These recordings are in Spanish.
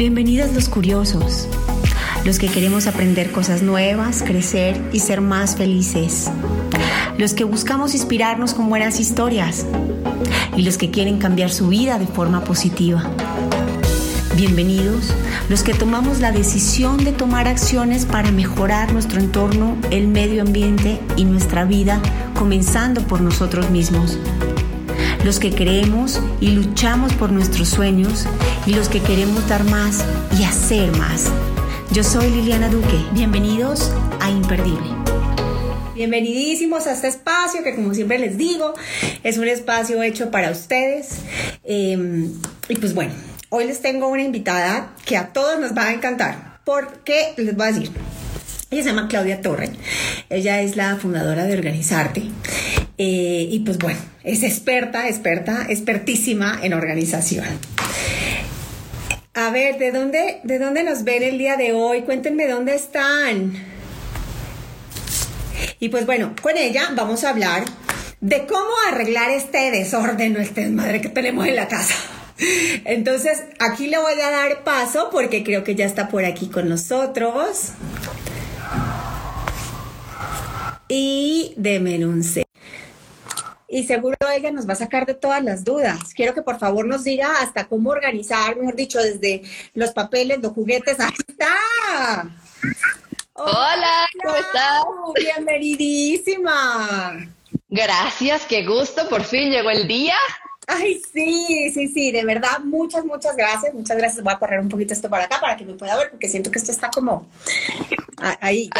Bienvenidos los curiosos, los que queremos aprender cosas nuevas, crecer y ser más felices, los que buscamos inspirarnos con buenas historias y los que quieren cambiar su vida de forma positiva. Bienvenidos los que tomamos la decisión de tomar acciones para mejorar nuestro entorno, el medio ambiente y nuestra vida, comenzando por nosotros mismos los que creemos y luchamos por nuestros sueños y los que queremos dar más y hacer más. Yo soy Liliana Duque. Bienvenidos a Imperdible. Bienvenidísimos a este espacio que como siempre les digo, es un espacio hecho para ustedes. Em, y pues bueno, hoy les tengo una invitada que a todos nos va a encantar. Porque les voy a decir, ella se llama Claudia Torre. Ella es la fundadora de Organizarte. Eh, y pues bueno, es experta, experta, expertísima en organización. A ver, ¿de dónde, ¿de dónde nos ven el día de hoy? Cuéntenme dónde están. Y pues bueno, con ella vamos a hablar de cómo arreglar este desorden o este desmadre que tenemos en la casa. Entonces, aquí le voy a dar paso porque creo que ya está por aquí con nosotros. Y de menunce y seguro ella nos va a sacar de todas las dudas. Quiero que por favor nos diga hasta cómo organizar, mejor dicho, desde los papeles, los juguetes. ¡Ahí está! Hola, ¿cómo estás? Bienvenidísima. Gracias, qué gusto, por fin llegó el día. Ay, sí, sí, sí, de verdad, muchas, muchas gracias, muchas gracias. Voy a correr un poquito esto para acá para que me pueda ver, porque siento que esto está como ahí,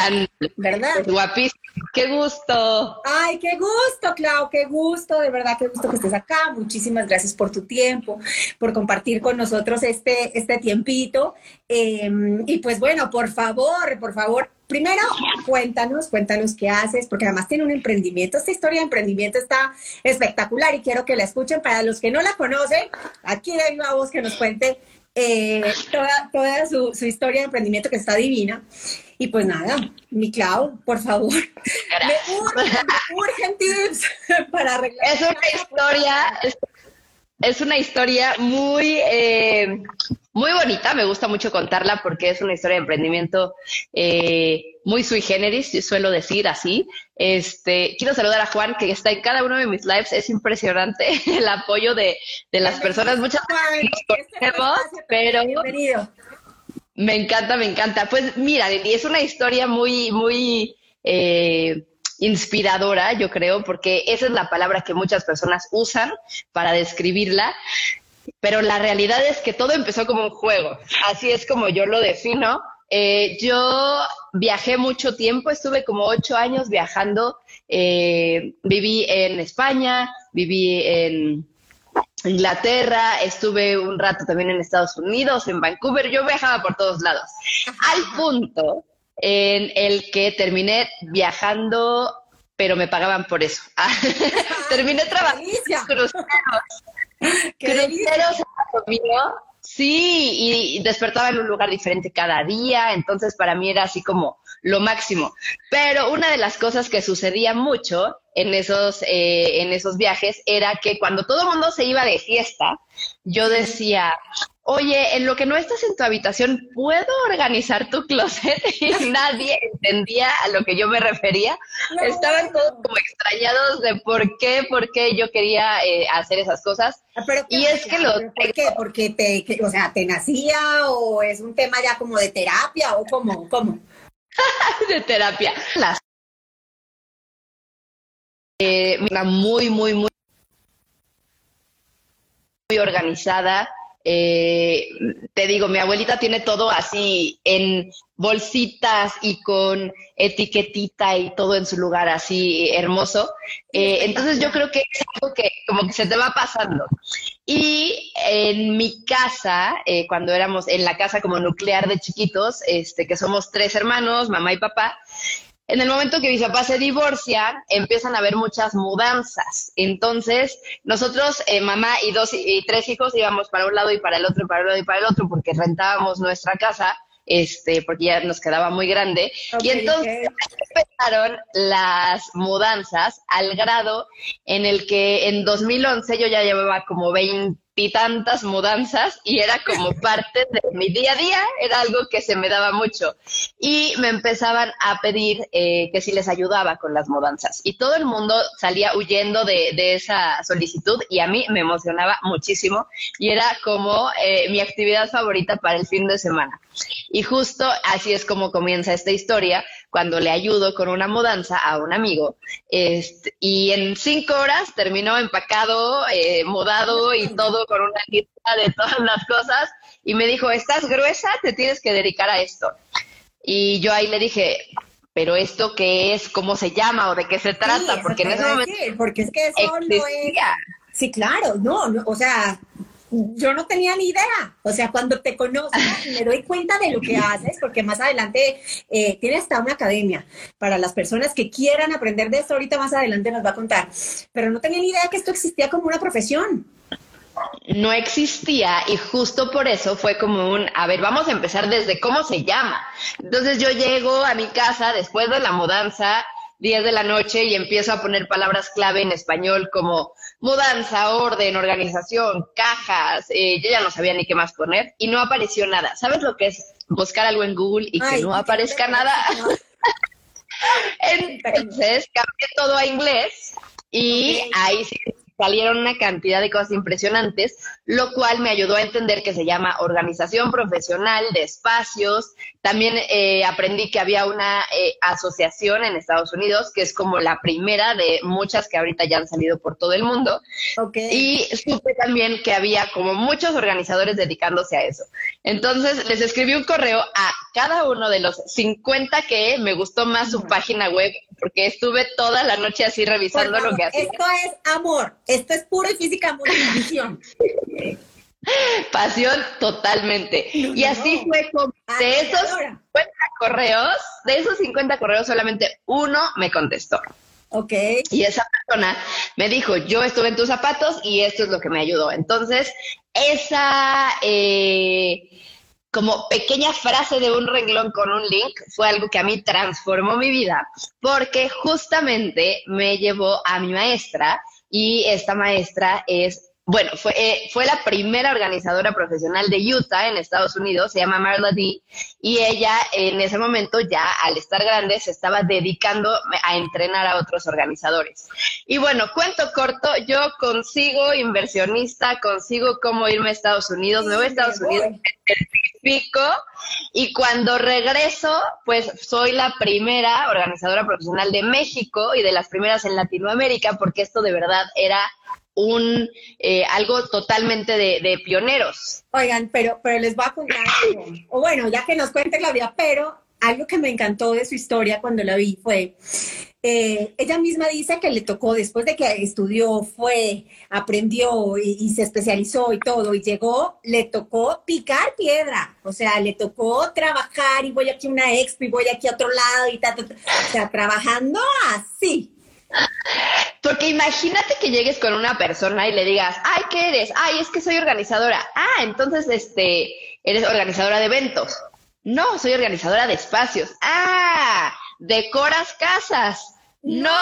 ¿verdad? Guapísimo. Qué gusto. Ay, qué gusto, Clau, qué gusto, de verdad, qué gusto que estés acá. Muchísimas gracias por tu tiempo, por compartir con nosotros este, este tiempito. Em, y pues bueno, por favor, por favor, primero cuéntanos, cuéntanos qué haces, porque además tiene un emprendimiento. Esta historia de emprendimiento está espectacular y quiero que la escuchen. Para los que no la conocen, aquí hay una voz que nos cuente eh, toda, toda su, su historia de emprendimiento que está divina. Y pues nada, mi Clau, por favor, me urgen, tips para arreglar. Es una historia, es, una historia muy, eh, muy bonita, me gusta mucho contarla porque es una historia de emprendimiento eh, muy sui generis, suelo decir así. Este, quiero saludar a Juan, que está en cada uno de mis lives, es impresionante el apoyo de, de las personas, muchas veces pero... Bienvenido me encanta, me encanta. Pues mira, es una historia muy, muy eh, inspiradora, yo creo, porque esa es la palabra que muchas personas usan para describirla. Pero la realidad es que todo empezó como un juego. Así es como yo lo defino. Eh, yo viajé mucho tiempo, estuve como ocho años viajando. Eh, viví en España, viví en Inglaterra, estuve un rato también en Estados Unidos, en Vancouver, yo viajaba por todos lados, al punto en el que terminé viajando, pero me pagaban por eso. terminé trabajando en cruceros. Cruceros Sí, y despertaba en un lugar diferente cada día, entonces para mí era así como lo máximo. Pero una de las cosas que sucedía mucho en esos, eh, en esos viajes era que cuando todo el mundo se iba de fiesta, yo decía, oye, en lo que no estás en tu habitación, ¿puedo organizar tu closet? Y nadie entendía a lo que yo me refería. Estaban todos como extrañados de por qué, por qué yo quería eh, hacer esas cosas. Ah, y es que lo... ¿Por qué? ¿Porque te, o sea, te nacía o es un tema ya como de terapia o cómo? ¿Cómo? de terapia. Las eh, muy, muy, muy, muy organizada. Eh, te digo, mi abuelita tiene todo así en bolsitas y con etiquetita y todo en su lugar así hermoso. Eh, entonces yo creo que es algo que como que se te va pasando. Y en mi casa, eh, cuando éramos en la casa como nuclear de chiquitos, este, que somos tres hermanos, mamá y papá, en el momento que mis papás se divorcian, empiezan a haber muchas mudanzas. Entonces, nosotros, eh, mamá y dos y tres hijos, íbamos para un lado y para el otro, y para un lado y para el otro, porque rentábamos nuestra casa este, porque ya nos quedaba muy grande. y entonces empezaron las mudanzas al grado en el que en 2011 yo ya llevaba como 20 y tantas mudanzas y era como parte de mi día a día, era algo que se me daba mucho. Y me empezaban a pedir eh, que si les ayudaba con las mudanzas. Y todo el mundo salía huyendo de, esa solicitud y a mí me emocionaba muchísimo y era como eh, mi actividad favorita para el fin de semana. Y justo así es como comienza esta historia, cuando le ayudo con una mudanza a un amigo. Este, y en cinco horas terminó empacado, eh, mudado y todo con una lista de todas las cosas. Y me dijo, estás gruesa, te tienes que dedicar a esto. Y yo ahí le dije, pero esto qué es, cómo se llama o de qué se trata, porque en ese momento porque es que eso no es Sí, claro, no, no, o sea, yo no tenía ni idea. O sea, cuando te conozco me doy cuenta de lo que haces, porque más adelante eh, tiene hasta una academia para las personas que quieran aprender de esto. Ahorita más adelante nos va a contar. Pero no tenía ni idea que esto existía como una profesión. No existía y justo por eso fue como un, a ver, vamos a empezar desde cómo se llama. Entonces yo llego a mi casa después de la mudanza 10 de la noche y empiezo a poner palabras clave en español como mudanza, orden, organización, cajas. Eh, yo ya no sabía ni qué más poner y no apareció nada. ¿Sabes lo que es buscar algo en Google y que no aparezca nada? Entonces cambié todo a inglés y ahí sí salieron una cantidad de cosas impresionantes, lo cual me ayudó a entender que se llama organización profesional de espacios. También eh, aprendí que había una eh, asociación en Estados Unidos, que es como la primera de muchas que ahorita ya han salido por todo el mundo. Y supe también que había como muchos organizadores dedicándose a eso. Entonces les escribí un correo a cada uno de los 50 que me gustó más su página web, porque estuve toda la noche así revisando lo que hacía. Esto es amor esto es pura y física pasión. Pasión totalmente. y así fue como de esos 50 correos, de esos 50 correos solamente uno me contestó. Ok. Y esa persona me dijo, yo estuve en tus zapatos y esto es lo que me ayudó. Entonces, esa eh, como pequeña frase de un renglón con un link fue algo que a mí transformó mi vida, porque justamente me llevó a mi maestra y esta maestra es bueno, fue, eh, fue la primera organizadora profesional de Utah en Estados Unidos, se llama Marla D, y ella en ese momento ya al estar grande se estaba dedicando a entrenar a otros organizadores. Y bueno, cuento corto, yo consigo inversionista, consigo cómo irme a Estados Unidos, me voy a Estados Unidos, pico, y cuando regreso, pues soy la primera organizadora profesional de México y de las primeras en Latinoamérica, porque esto de verdad era un eh, algo totalmente de, pioneros. Oigan, pero, pero les voy a contar. O bueno, ya que nos cuente Claudia, pero algo que me encantó de su historia cuando la vi fue, eh, ella misma dice que le tocó, después de que estudió, fue, aprendió y, se especializó y todo, y llegó, le tocó picar piedra, o sea, le tocó trabajar y voy aquí a una expo y voy aquí a otro lado y tal, o sea, trabajando así. Porque imagínate que llegues con una persona y le digas, ay, ¿qué eres? Ay, es que soy organizadora. Ah, entonces, este, eres organizadora de eventos. No, soy organizadora de espacios. Ah, decoras casas. No.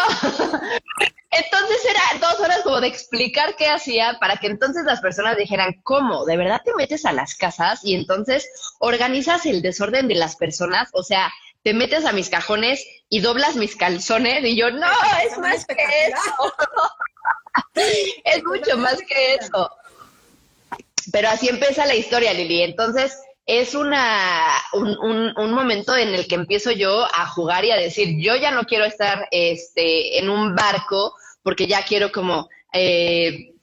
Entonces era dos horas como de explicar qué hacía para que entonces las personas dijeran, ¿cómo? ¿De verdad te metes a las casas y entonces organizas el desorden de las personas? O sea, te metes a mis cajones y doblas mis calzones y yo, no, es más que eso. es mucho más que eso. Pero así empieza la historia, Lili. Entonces, es una, un, un, momento en el que empiezo yo a jugar y a decir, yo ya no quiero estar este, en un barco porque ya quiero como, eh,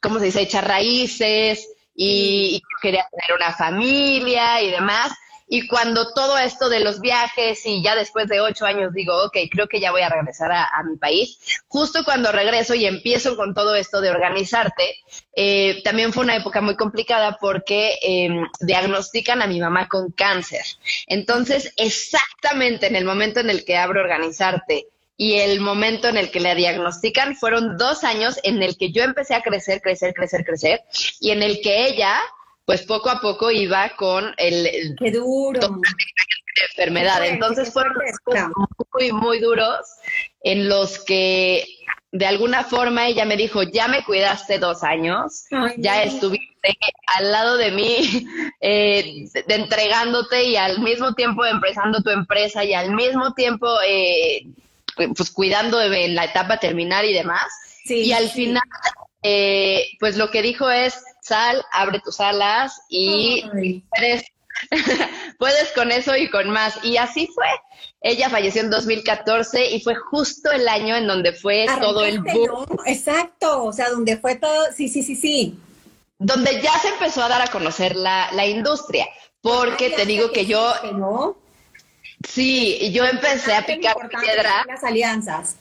¿cómo se dice?, echar raíces y, y quería tener una familia y demás. Y cuando todo esto de los viajes y ya después de ocho años digo, ok, creo que ya voy a regresar a, mi país, justo cuando regreso y empiezo con todo esto de organizarte, eh, también fue una época muy complicada porque em, diagnostican a mi mamá con cáncer. Entonces, exactamente en el momento en el que abro organizarte y el momento en el que la diagnostican fueron dos años en el que yo empecé a crecer, crecer, crecer, crecer y en el que ella pues poco a poco iba con el... Qué duro. enfermedad. Entonces fueron muy, muy duros en los que de alguna forma ella me dijo, ya me cuidaste dos años, ya estuviste al lado de mí, eh, entregándote y al mismo tiempo empezando tu empresa y al mismo tiempo eh, pues cuidando de la etapa terminal y demás. y al final, eh, pues lo que dijo es, sal, abre tus alas y eres Puedes con eso y con más. Y así fue. Ella falleció en 2014 y fue justo el año en donde fue todo el boom. Exacto, o sea, donde fue todo, sí, sí, sí, sí. Donde ya se empezó a dar a conocer la, industria. Porque te digo que yo... ¿no? Sí, yo empecé a picar piedra. Las alianzas.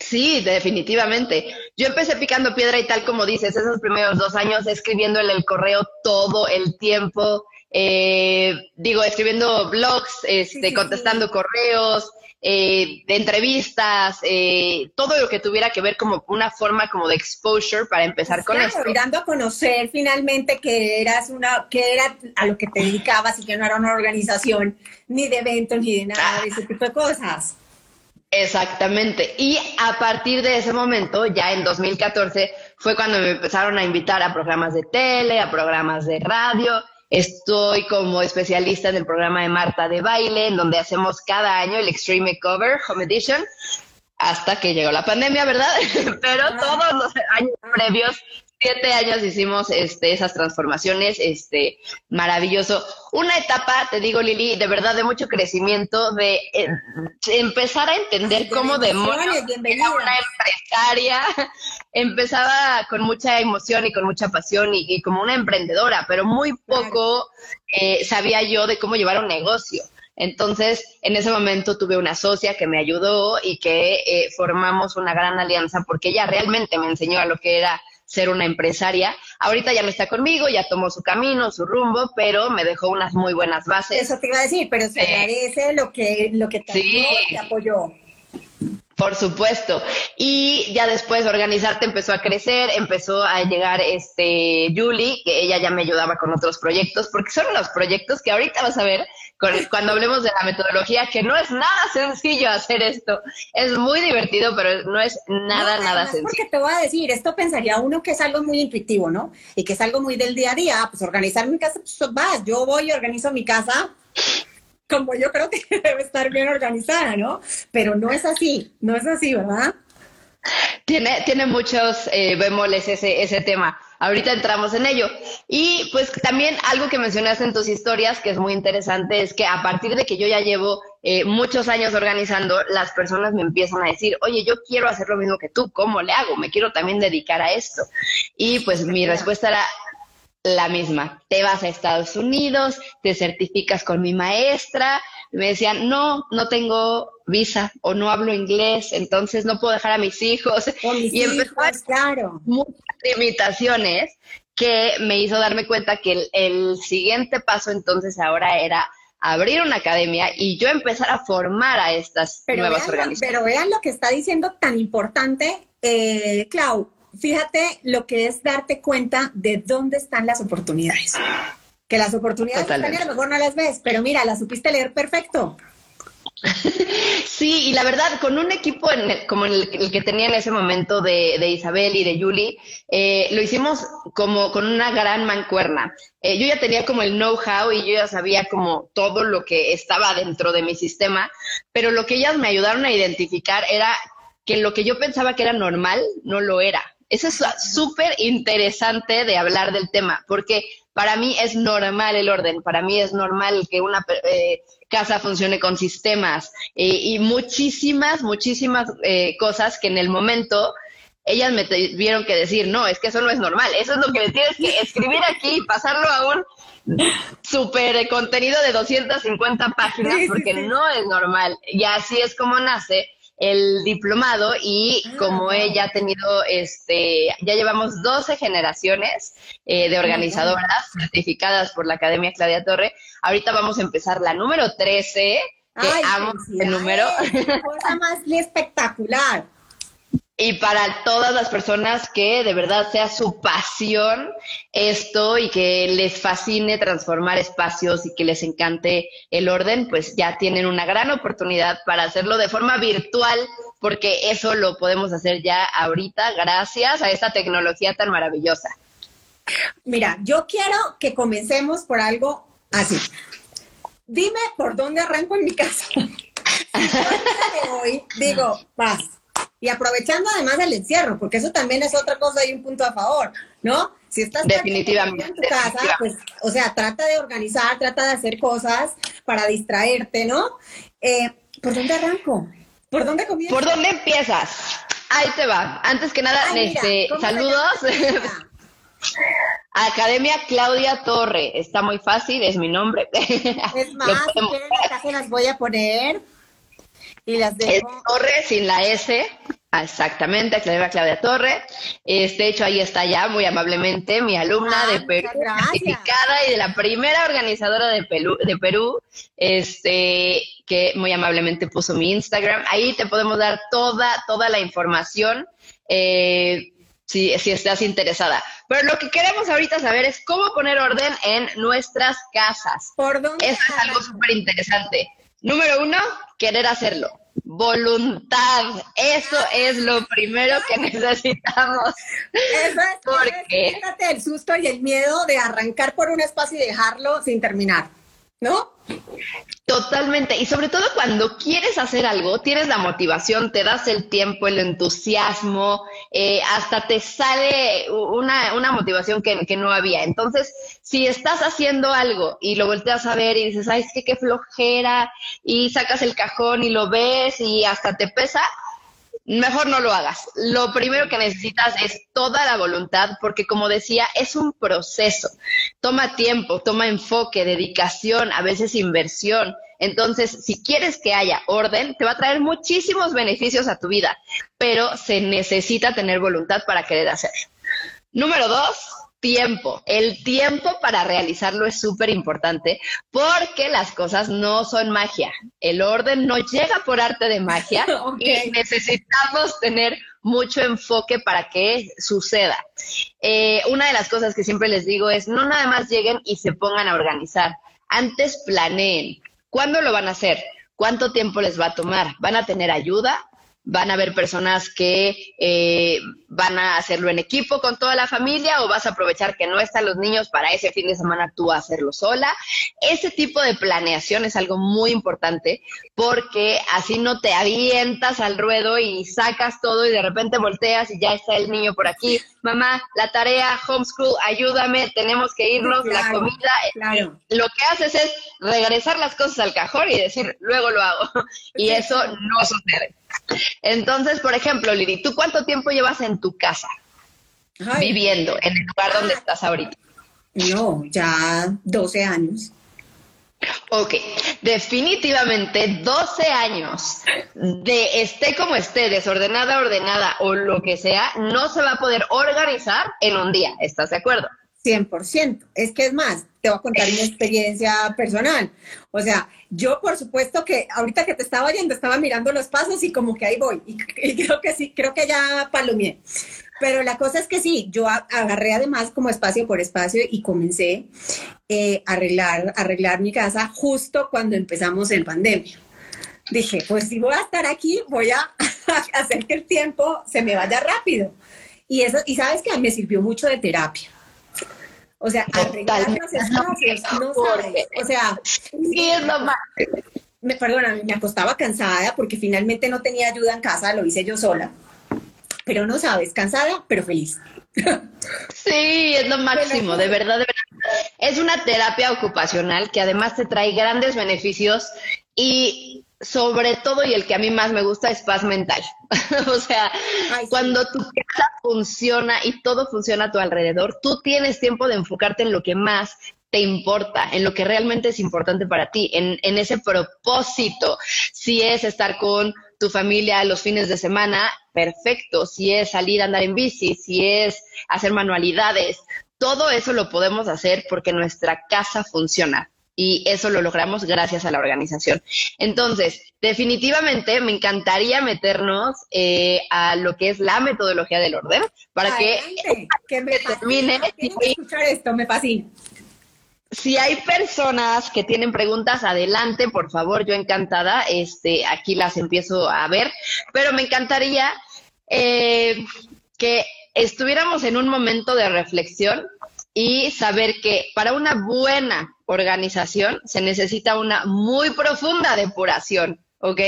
Sí, definitivamente. Yo empecé picando piedra y tal como dices, esos primeros dos años escribiéndole el correo todo el tiempo, eh, digo, escribiendo blogs, este, contestando correos, eh, de entrevistas, eh, todo lo que tuviera que ver como una forma como de exposure para empezar con esto. Y dando a conocer finalmente que eras una, que era a lo que te dedicabas y que no era una organización ni de eventos ni de nada de ese tipo de cosas. Exactamente. Y a partir de ese momento, ya en 2014, fue cuando me empezaron a invitar a programas de tele, a programas de radio, Estoy como especialista en el programa de Marta de Baile, en donde hacemos cada año el Extreme Cover Home Edition, hasta que llegó la pandemia, ¿verdad? Pero todos los años previos siete años hicimos este, esas transformaciones, este, maravilloso. Una etapa, te digo, Lili, de verdad de mucho crecimiento, de, eh, empezar a entender cómo demonios era una empresaria. Empezaba con mucha emoción y con mucha pasión y, como una emprendedora, pero muy poco eh, sabía yo de cómo llevar un negocio. Entonces, en ese momento tuve una socia que me ayudó y que eh, formamos una gran alianza porque ella realmente me enseñó a lo que era ser una empresaria. Ahorita ya no está conmigo, ya tomó su camino, su rumbo, pero me dejó unas muy buenas bases. Eso te iba a decir, pero se agradece lo que, lo que te, te apoyó. Por supuesto. Y ya después organizarte empezó a crecer, empezó a llegar este Julie, que ella ya me ayudaba con otros proyectos, porque son los proyectos que ahorita vas a ver cuando hablemos de la metodología, que no es nada sencillo hacer esto. Es muy divertido, pero no es nada, nada sencillo. Porque te voy a decir, esto pensaría uno que es algo muy intuitivo, ¿no? Y que es algo muy del día a día. Pues organizar mi casa, pues vas, yo voy y organizo mi casa como yo creo que debe estar bien organizada, ¿no? Pero no es así, no es así, ¿verdad? Tiene, tiene muchos eh, bemoles ese, ese tema. Ahorita entramos en ello. Y pues también algo que mencionaste en tus historias, que es muy interesante, es que a partir de que yo ya llevo eh, muchos años organizando, las personas me empiezan a decir, oye, yo quiero hacer lo mismo que tú, ¿cómo le hago? Me quiero también dedicar a esto. Y pues mi respuesta era, la misma. Te vas a Estados Unidos, te certificas con mi maestra. me decían, no, no tengo visa o no hablo inglés, entonces no puedo dejar a mis hijos. y empezó claro. muchas limitaciones que me hizo darme cuenta que el, siguiente paso entonces ahora era abrir una academia y yo empezar a formar a estas nuevas organizaciones. Pero vean lo que está diciendo tan importante, eh, Clau fíjate lo que es darte cuenta de dónde están las oportunidades. Que las oportunidades están a lo mejor no las ves, pero mira, las supiste leer perfecto. Sí, y la verdad, con un equipo como el, que tenía en ese momento de, Isabel y de Julie, eh, lo hicimos como con una gran mancuerna. Eh, yo ya tenía como el know-how y yo ya sabía como todo lo que estaba dentro de mi sistema, pero lo que ellas me ayudaron a identificar era que lo que yo pensaba que era normal no lo era. Eso es súper interesante de hablar del tema, porque para mí es normal el orden, para mí es normal que una eh, casa funcione con sistemas eh, y muchísimas, muchísimas eh, cosas que en el momento ellas me tuvieron que decir, no, es que eso no es normal, eso es lo que le tienes que escribir aquí y pasarlo a un super contenido de 250 páginas, porque no es normal. Y así es como nace el diplomado y ah, como ella ha tenido, este, ya llevamos 12 generaciones eh, de organizadoras certificadas por la Academia Claudia Torre. Ahorita vamos a empezar la número 13, que amo el número. Cosa más espectacular. Y para todas las personas que de verdad sea su pasión esto y que les fascine transformar espacios y que les encante el orden, pues ya tienen una gran oportunidad para hacerlo de forma virtual, porque eso lo podemos hacer ya ahorita gracias a esta tecnología tan maravillosa. Mira, yo quiero que comencemos por algo así. Dime por dónde arranco en mi casa. hoy digo, paz y aprovechando además el encierro, porque eso también es otra cosa y un punto a favor, ¿no? Si estás definitivamente en tu casa, pues, o sea, trata de organizar, trata de hacer cosas para distraerte, ¿no? Eh, ¿Por dónde arranco? ¿Por dónde comienzo? ¿Por dónde empiezas? Ahí te va. Antes que nada, este, saludos. Academia Claudia Torre, está muy fácil, es mi nombre. Es más, si se las voy a poner. Y las de Torre sin la S, exactamente, Claudia Claudia Torre. Este hecho ahí está ya muy amablemente mi alumna de Perú, certificada y de la primera organizadora de Perú, de Perú, este que muy amablemente puso mi Instagram. Ahí te podemos dar toda toda la información. Eh, si, si, estás interesada. Pero lo que queremos ahorita saber es cómo poner orden en nuestras casas. ¿Por dónde? Eso es algo súper interesante. Número uno, querer hacerlo. Voluntad. Eso es lo primero que necesitamos. Eso es, porque... El susto y el miedo de arrancar por un espacio y dejarlo sin terminar, ¿no? Totalmente. Y sobre todo cuando quieres hacer algo, tienes la motivación, te das el tiempo, el entusiasmo, eh, hasta te sale una, una motivación que, que, no había. Entonces, si estás haciendo algo y lo volteas a ver y dices, ay, es que qué flojera, y sacas el cajón y lo ves y hasta te pesa, mejor no lo hagas. Lo primero que necesitas es toda la voluntad, porque como decía, es un proceso. Toma tiempo, toma enfoque, dedicación, a veces inversión. Entonces, si quieres que haya orden, te va a traer muchísimos beneficios a tu vida, pero se necesita tener voluntad para querer hacerlo. Número dos, tiempo. El tiempo para realizarlo es súper importante porque las cosas no son magia. El orden no llega por arte de magia y necesitamos tener mucho enfoque para que suceda. Eh, una de las cosas que siempre les digo es no nada más lleguen y se pongan a organizar. Antes planeen. ¿Cuándo lo van a hacer? ¿Cuánto tiempo les va a tomar? ¿Van a tener ayuda? Van a haber personas que eh, van a hacerlo en equipo con toda la familia o vas a aprovechar que no están los niños para ese fin de semana tú hacerlo sola. Ese tipo de planeación es algo muy importante porque así no te avientas al ruedo y sacas todo y de repente volteas y ya está el niño por aquí. Mamá, la tarea, homeschool, ayúdame, tenemos que irnos, la comida. Claro. Lo que haces es regresar las cosas al cajón y decir, luego lo hago. Y eso no sucede. Entonces, por ejemplo, Lili, ¿tú cuánto tiempo llevas en tu casa viviendo en el lugar donde estás ahorita? No, ya 12 años. Ok, definitivamente 12 años de esté como esté, desordenada, ordenada o lo que sea, no se va a poder organizar en un día. ¿Estás de acuerdo? 100%. Es que es más, te voy a contar una experiencia personal. O sea, yo por supuesto que ahorita que te estaba yendo estaba mirando los pasos y como que ahí voy. Y, creo que sí, creo que ya palomeé. Pero la cosa es que sí, yo agarré además como espacio por espacio y comencé eh, a arreglar, arreglar mi casa justo cuando empezamos en pandemia. Dije, pues si voy a estar aquí, voy a hacer que el tiempo se me vaya rápido. Y eso, y sabes que me sirvió mucho de terapia o sea, arreglar los espacios, no sabes. O sea, sí es lo más. Me, perdona, me acostaba cansada porque finalmente no tenía ayuda en casa, lo hice yo sola. Pero no sabes, cansada, pero feliz. Sí, es lo máximo, de verdad, de verdad. Es una terapia ocupacional que además te trae grandes beneficios y sobre todo, y el que a mí más me gusta, es paz mental. o sea, cuando tu casa funciona y todo funciona a tu alrededor, tú tienes tiempo de enfocarte en lo que más te importa, en lo que realmente es importante para ti, en, en ese propósito. Si es estar con tu familia los fines de semana, perfecto. Si es salir a andar en bici, si es hacer manualidades, todo eso lo podemos hacer porque nuestra casa funciona y eso lo logramos gracias a la organización. Entonces, definitivamente me encantaría meternos eh, a lo que es la metodología del orden para que, que me termine. escuchar esto, me fascina. Si hay personas que tienen preguntas, adelante, por favor, yo encantada. Este, aquí las empiezo a ver, pero me encantaría eh, que estuviéramos en un momento de reflexión y saber que para una buena organización se necesita una muy profunda depuración, ¿ok?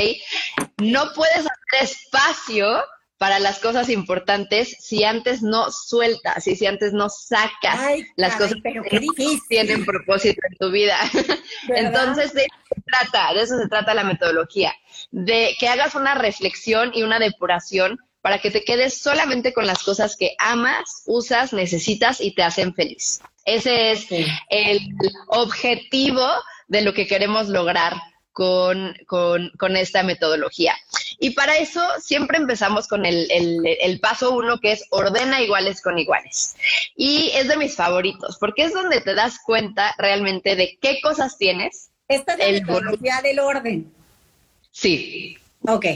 No puedes hacer espacio para las cosas importantes si antes no sueltas y si antes no sacas las cosas que tienen propósito en tu vida. Entonces, de eso se trata, de eso se trata la metodología, de que hagas una reflexión y una depuración para que te quedes solamente con las cosas que amas, usas, necesitas y te hacen feliz. Ese es el objetivo de lo que queremos lograr con, esta metodología. Y para eso siempre empezamos con el, el, paso uno, que es ordena iguales con iguales. Y es de mis favoritos, porque es donde te das cuenta realmente de qué cosas tienes. Esta es la metodología del orden. Sí. Ok.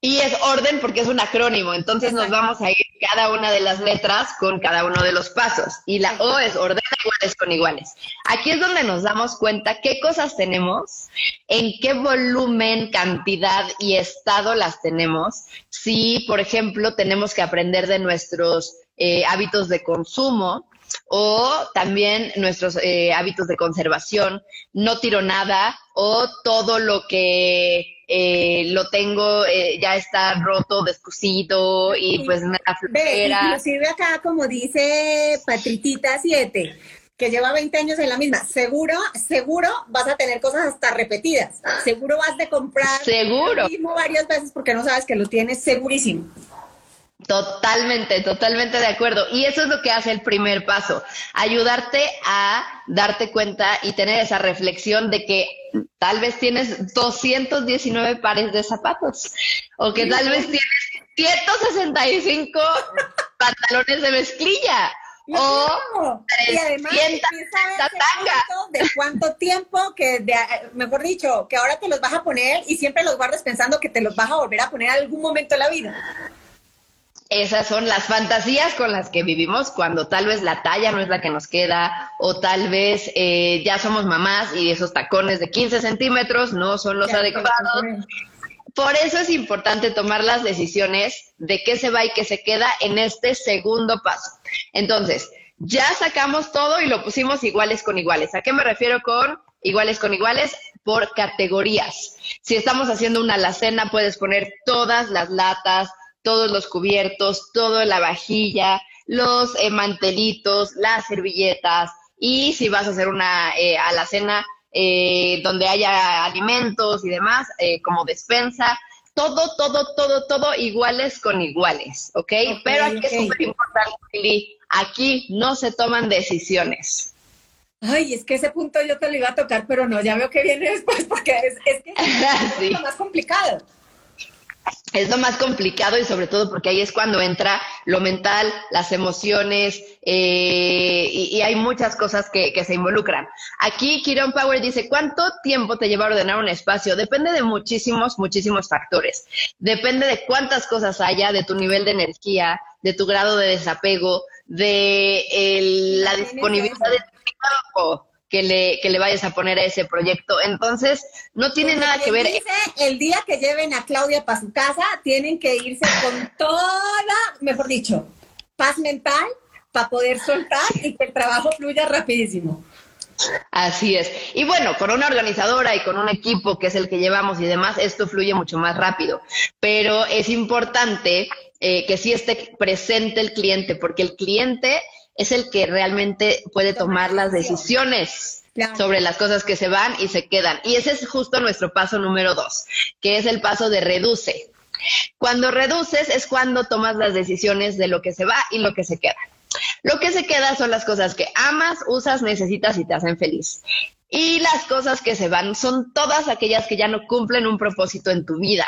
Y es orden porque es un acrónimo, entonces nos vamos a ir cada una de las letras con cada uno de los pasos. Y la O es ordena iguales con iguales. Aquí es donde nos damos cuenta qué cosas tenemos, en qué volumen, cantidad y estado las tenemos. Si, por ejemplo, tenemos que aprender de nuestros eh, hábitos de consumo, o también nuestros eh, hábitos de conservación, no tiro nada o todo lo que eh, lo tengo, eh, ya está roto, descosido y pues me da flojera. Inclusive acá, como dice Patricita 7, que lleva 20 años en la misma, seguro, seguro vas a tener cosas hasta repetidas. Seguro vas de comprar seguro. lo mismo varias veces porque no sabes que lo tienes segurísimo. Totalmente, totalmente de acuerdo. Y eso es lo que hace el primer paso, ayudarte a darte cuenta y tener esa reflexión de que tal vez tienes 219 pares de zapatos o que tal vez tienes 165 pantalones de mezclilla. o y además de cuánto tiempo que mejor dicho que ahora te los vas a poner y siempre los guardas pensando que te los vas a volver a poner algún momento de la vida esas son las fantasías con las que vivimos cuando tal vez la talla no es la que nos queda o tal vez eh, ya somos mamás y esos tacones de 15 centímetros no son los adecuados. Por eso es importante tomar las decisiones de qué se va y qué se queda en este segundo paso. Entonces, ya sacamos todo y lo pusimos iguales con iguales. ¿A qué me refiero con iguales con iguales? Por categorías. Si estamos haciendo una alacena, puedes poner todas las latas, todos los cubiertos, toda la vajilla, los eh, mantelitos, las servilletas. Y si vas a hacer una eh, alacena eh, donde haya alimentos y demás, eh, como despensa, todo, todo, todo, todo iguales con iguales, ¿ok? Pero aquí es súper importante, aquí no se toman decisiones. Ay, es que ese punto yo te lo iba a tocar, pero no, ya veo que viene después porque es, es que es lo más complicado es lo más complicado y sobre todo porque ahí es cuando entra lo mental, las emociones eh, y, hay muchas cosas que, se involucran. Aquí Kiron Power dice, ¿cuánto tiempo te lleva a ordenar un espacio? Depende de muchísimos, muchísimos factores. Depende de cuántas cosas haya, de tu nivel de energía, de tu grado de desapego, de la disponibilidad de tu tiempo que le, que le vayas a poner a ese proyecto. Entonces, no tiene nada que ver. el día que lleven a Claudia para su casa, tienen que irse con toda, mejor dicho, paz mental para poder soltar y que el trabajo fluya rapidísimo. Así es. Y bueno, con una organizadora y con un equipo que es el que llevamos y demás, esto fluye mucho más rápido. Pero es importante eh, que sí esté presente el cliente, porque el cliente es el que realmente puede tomar las decisiones sobre las cosas que se van y se quedan. Y ese es justo nuestro paso número dos, que es el paso de reduce. Cuando reduces es cuando tomas las decisiones de lo que se va y lo que se queda. Lo que se queda son las cosas que amas, usas, necesitas y te hacen feliz. Y las cosas que se van son todas aquellas que ya no cumplen un propósito en tu vida.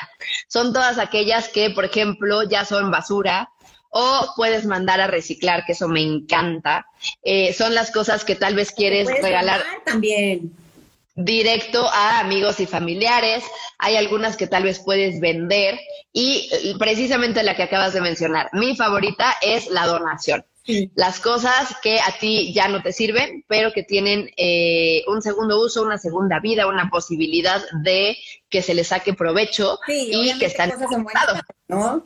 Son todas aquellas que, por ejemplo, ya son basura, o puedes mandar a reciclar, que eso me encanta. Eh, son las cosas que tal vez quieres regalar. También directo a amigos y familiares. Hay algunas que tal vez puedes vender y precisamente la que acabas de mencionar. Mi favorita es la donación. Las cosas que a ti ya no te sirven, pero que tienen eh, un segundo uso, una segunda vida, una posibilidad de que se les saque provecho y que están ¿no?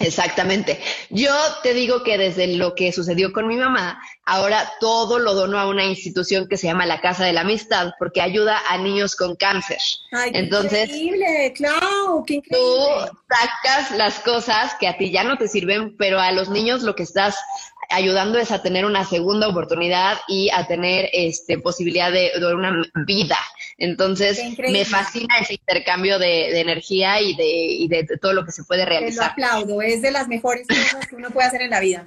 Exactamente. Yo te digo que desde lo que sucedió con mi mamá, ahora todo lo dono a una institución que se llama la Casa de la Amistad, porque ayuda a niños con cáncer. Ay, qué Entonces, increíble, Clau, qué increíble. Tú sacas las cosas que a ti ya no te sirven, pero a los niños lo que estás ayudando es a tener una segunda oportunidad y a tener este posibilidad de, de una vida. Entonces, me fascina ese intercambio de, energía y de, y de, todo lo que se puede realizar. Te lo aplaudo, es de las mejores cosas que uno puede hacer en la vida.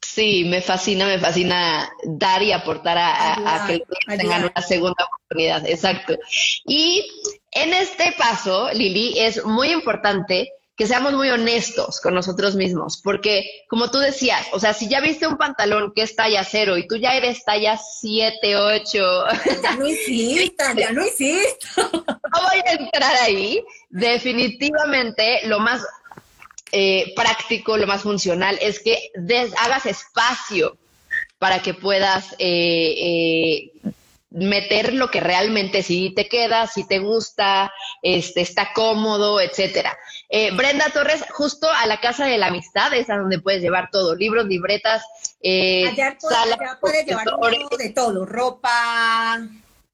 Sí, me fascina, me fascina dar y aportar a, que tengan una segunda oportunidad, exacto. Y en este paso, Lili, es muy importante que seamos muy honestos con nosotros mismos, porque como tú decías, o sea, si ya viste un pantalón que es talla cero y tú ya eres talla siete, ocho. Ya no hiciste, ya no hiciste. No voy a entrar ahí. Definitivamente lo más eh, práctico, lo más funcional es que hagas espacio para que puedas eh, eh, meter lo que realmente sí te queda, si te gusta, este, está cómodo, etcétera. Eh, Brenda Torres, justo a la Casa de la Amistad, es a donde puedes llevar todo, libros, libretas, eh, allá, puedes llevar de todo, ropa.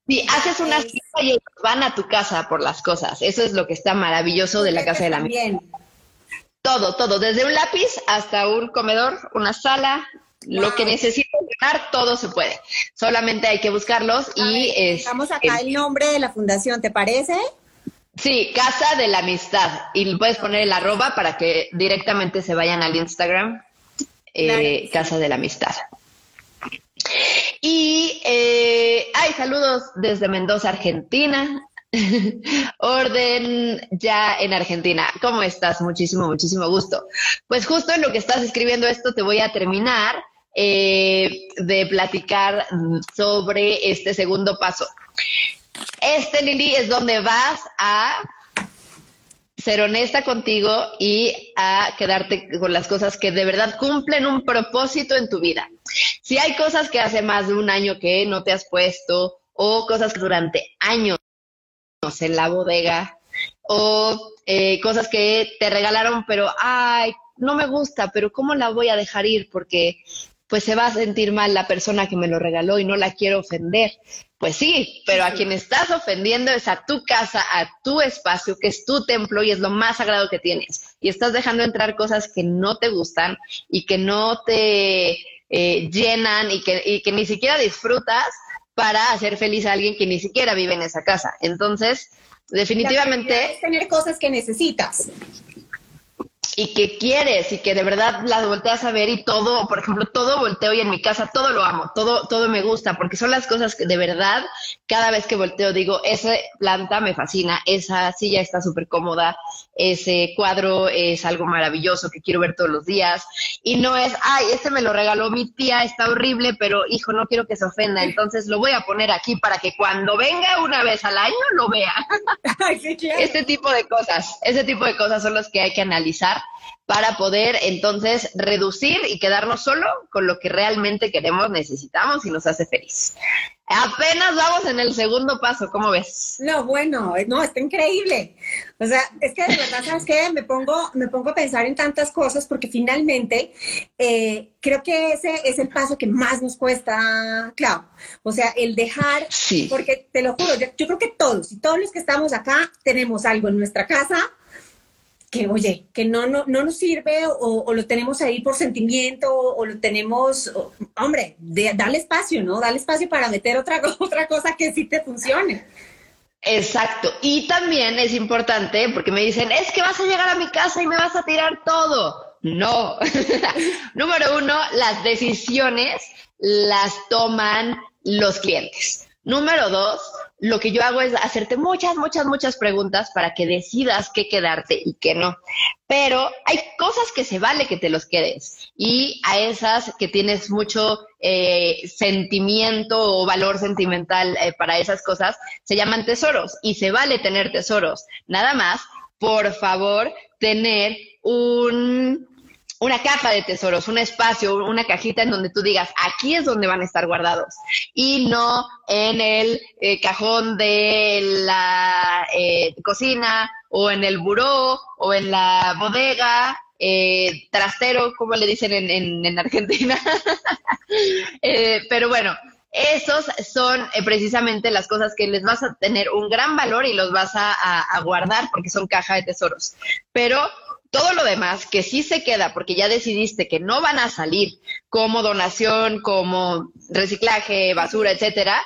Sí, haces una cita y van a tu casa por las cosas. Eso es lo que está maravilloso de la Casa de la Amistad. Todo, todo, desde un lápiz hasta un comedor, una sala, lo que necesites llevar, todo se puede. Solamente hay que buscarlos y... Estamos acá el nombre de la fundación, ¿te parece? Sí, Casa de la Amistad. Y puedes poner el arroba para que directamente se vayan al Instagram. Eh, Casa de la Amistad. Y eh, hay saludos desde Mendoza, Argentina. Orden ya en Argentina. ¿Cómo estás? Muchísimo, muchísimo gusto. Pues justo en lo que estás escribiendo esto te voy a terminar eh, de platicar sobre este segundo paso. Este, Lili, es donde vas a ser honesta contigo y a quedarte con las cosas que de verdad cumplen un propósito en tu vida. Si hay cosas que hace más de un año que no te has puesto o cosas que durante años en la bodega o eh, cosas que te regalaron pero ay no me gusta pero cómo la voy a dejar ir porque pues se va a sentir mal la persona que me lo regaló y no la quiero ofender. Pues sí, pero a quien estás ofendiendo es a tu casa, a tu espacio, que es tu templo y es lo más sagrado que tienes. Y estás dejando entrar cosas que no te gustan y que no te eh, llenan y que, ni siquiera disfrutas para hacer feliz a alguien que ni siquiera vive en esa casa. Entonces, definitivamente... tener cosas que necesitas y que quieres y que de verdad las volteas a ver y todo, por ejemplo, todo volteo y en mi casa todo lo amo, todo, todo me gusta, porque son las cosas que de verdad cada vez que volteo digo, esa planta me fascina, esa silla está súper cómoda, ese cuadro es algo maravilloso que quiero ver todos los días y no es, ay, este me lo regaló mi tía, está horrible, pero hijo, no quiero que se ofenda, entonces lo voy a poner aquí para que cuando venga una vez al año lo vea. Este tipo de cosas, ese tipo de cosas son las que hay que analizar para poder entonces reducir y quedarnos solo con lo que realmente queremos, necesitamos y nos hace feliz. Apenas vamos en el segundo paso, ¿cómo ves? No, bueno, no, está increíble. O sea, es que de verdad, ¿sabes qué? Me pongo, me pongo a pensar en tantas cosas porque finalmente eh, creo que ese es el paso que más nos cuesta, claro. O sea, el dejar, sí. porque te lo juro, yo, yo creo que todos y todos los que estamos acá tenemos algo en nuestra casa que, oye, que no, no, no nos sirve o, lo tenemos ahí por sentimiento o, lo tenemos, hombre, dale espacio, ¿no? Dale espacio para meter otra, otra cosa que sí te funcione. Exacto. Y también es importante porque me dicen, es que vas a llegar a mi casa y me vas a tirar todo. No. Número uno, las decisiones las toman los clientes. Número dos, lo que yo hago es hacerte muchas, muchas, muchas preguntas para que decidas qué quedarte y qué no. Pero hay cosas que se vale que te los quedes y a esas que tienes mucho eh, sentimiento o valor sentimental eh, para esas cosas, se llaman tesoros y se vale tener tesoros. Nada más, por favor, tener un una caja de tesoros, un espacio, una cajita en donde tú digas, aquí es donde van a estar guardados y no en el eh, cajón de la eh, cocina o en el buró o en la bodega, eh, trastero, como le dicen en, en, Argentina. pero bueno, esos son precisamente las cosas que les vas a tener un gran valor y los vas a guardar porque son caja de tesoros. Pero todo lo demás que sí se queda porque ya decidiste que no van a salir como donación, como reciclaje, basura, etcétera,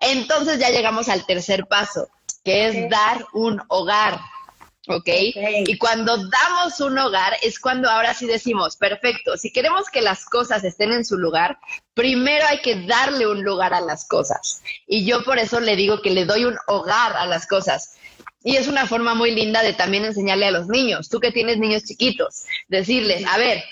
entonces ya llegamos al tercer paso, que es dar un hogar. ¿ok? Y cuando damos un hogar es cuando ahora sí decimos, perfecto, si queremos que las cosas estén en su lugar, primero hay que darle un lugar a las cosas. Y yo por eso le digo que le doy un hogar a las cosas. Y es una forma muy linda de también enseñarle a los niños, tú que tienes niños chiquitos, decirles, a ver,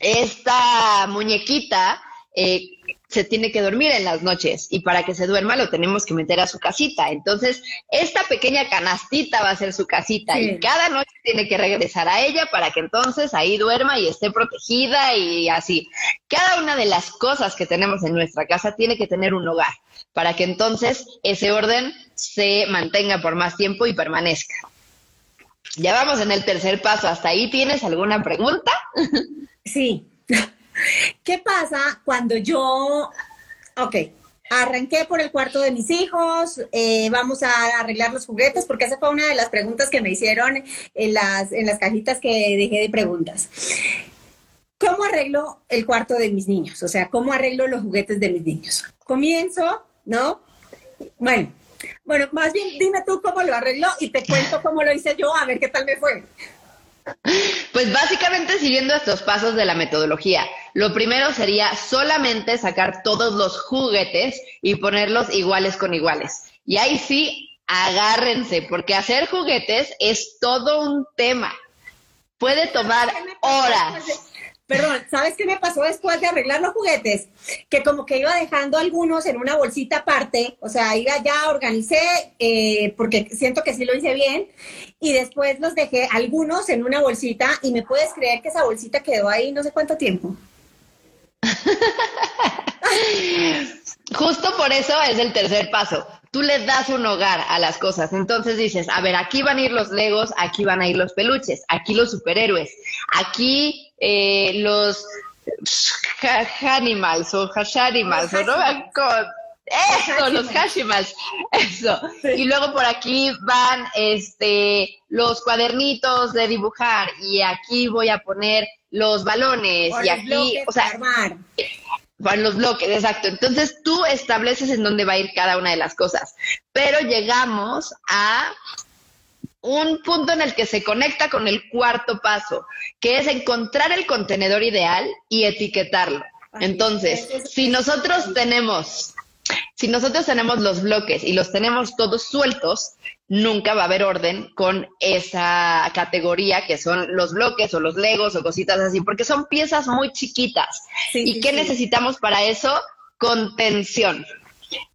esta muñequita eh, se tiene que dormir en las noches y para que se duerma lo tenemos que meter a su casita. Entonces, esta pequeña canastita va a ser su casita y cada noche tiene que regresar a ella para que entonces ahí duerma y esté protegida y así. Cada una de las cosas que tenemos en nuestra casa tiene que tener un hogar para que entonces ese orden se mantenga por más tiempo y permanezca. Ya vamos en el tercer paso. ¿Hasta ahí tienes alguna pregunta? Sí. ¿Qué pasa cuando yo, ok, arranqué por el cuarto de mis hijos, eh, vamos a arreglar los juguetes, porque esa fue una de las preguntas que me hicieron en las, en las cajitas que dejé de preguntas. ¿Cómo arreglo el cuarto de mis niños? O sea, ¿cómo arreglo los juguetes de mis niños? Comienzo ¿no? Bueno, bueno, más bien dime tú cómo lo arregló y te cuento cómo lo hice yo, a ver qué tal me fue. Pues básicamente siguiendo estos pasos de la metodología. Lo primero sería solamente sacar todos los juguetes y ponerlos iguales con iguales. Y ahí sí, agárrense, porque hacer juguetes es todo un tema. Puede tomar horas. Perdón, ¿sabes qué me pasó después de arreglar los juguetes? Que como que iba dejando algunos en una bolsita aparte, o sea, iba ya, organicé, eh, porque siento que sí lo hice bien, y después los dejé algunos en una bolsita, y me puedes creer que esa bolsita quedó ahí no sé cuánto tiempo. Justo por eso es el tercer paso. Tú le das un hogar a las cosas. Entonces dices, a ver, aquí van a ir los legos, aquí van a ir los peluches, aquí los superhéroes, aquí eh, los Hanimals o Hashanimals, o no eso, los Hashimals, eso. Y luego por aquí van este los cuadernitos de dibujar y aquí voy a poner los balones y aquí, o sea, van los bloques, exacto. Entonces tú estableces en dónde va a ir cada una de las cosas. Pero llegamos a un punto en el que se conecta con el cuarto paso, que es encontrar el contenedor ideal y etiquetarlo. Entonces, si nosotros tenemos, si nosotros tenemos los bloques y los tenemos todos sueltos, nunca va a haber orden con esa categoría que son los bloques o los legos o cositas así, porque son piezas muy chiquitas. ¿Y qué necesitamos para eso? Contención.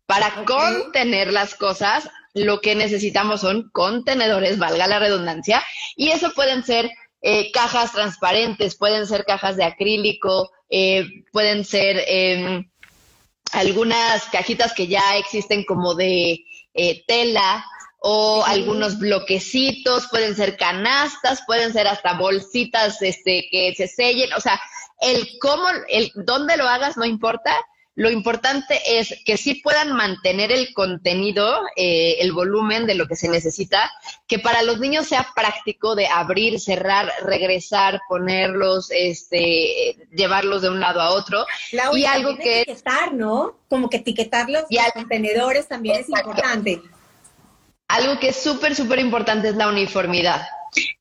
Para contener las cosas lo que necesitamos son contenedores, valga la redundancia, y eso pueden ser eh, cajas transparentes, pueden ser cajas de acrílico, eh, pueden ser em, algunas cajitas que ya existen como de eh, tela o algunos bloquecitos, pueden ser canastas, pueden ser hasta bolsitas este, que se sellen, o sea, el cómo, el dónde lo hagas no importa, lo importante es que sí puedan mantener el contenido, eh, el volumen de lo que se necesita, que para los niños sea práctico de abrir, cerrar, regresar, ponerlos, este, llevarlos de un lado a otro. y algo que etiquetar, ¿no? Como que etiquetarlos y los contenedores también es importante. Algo que es súper, súper importante es la uniformidad.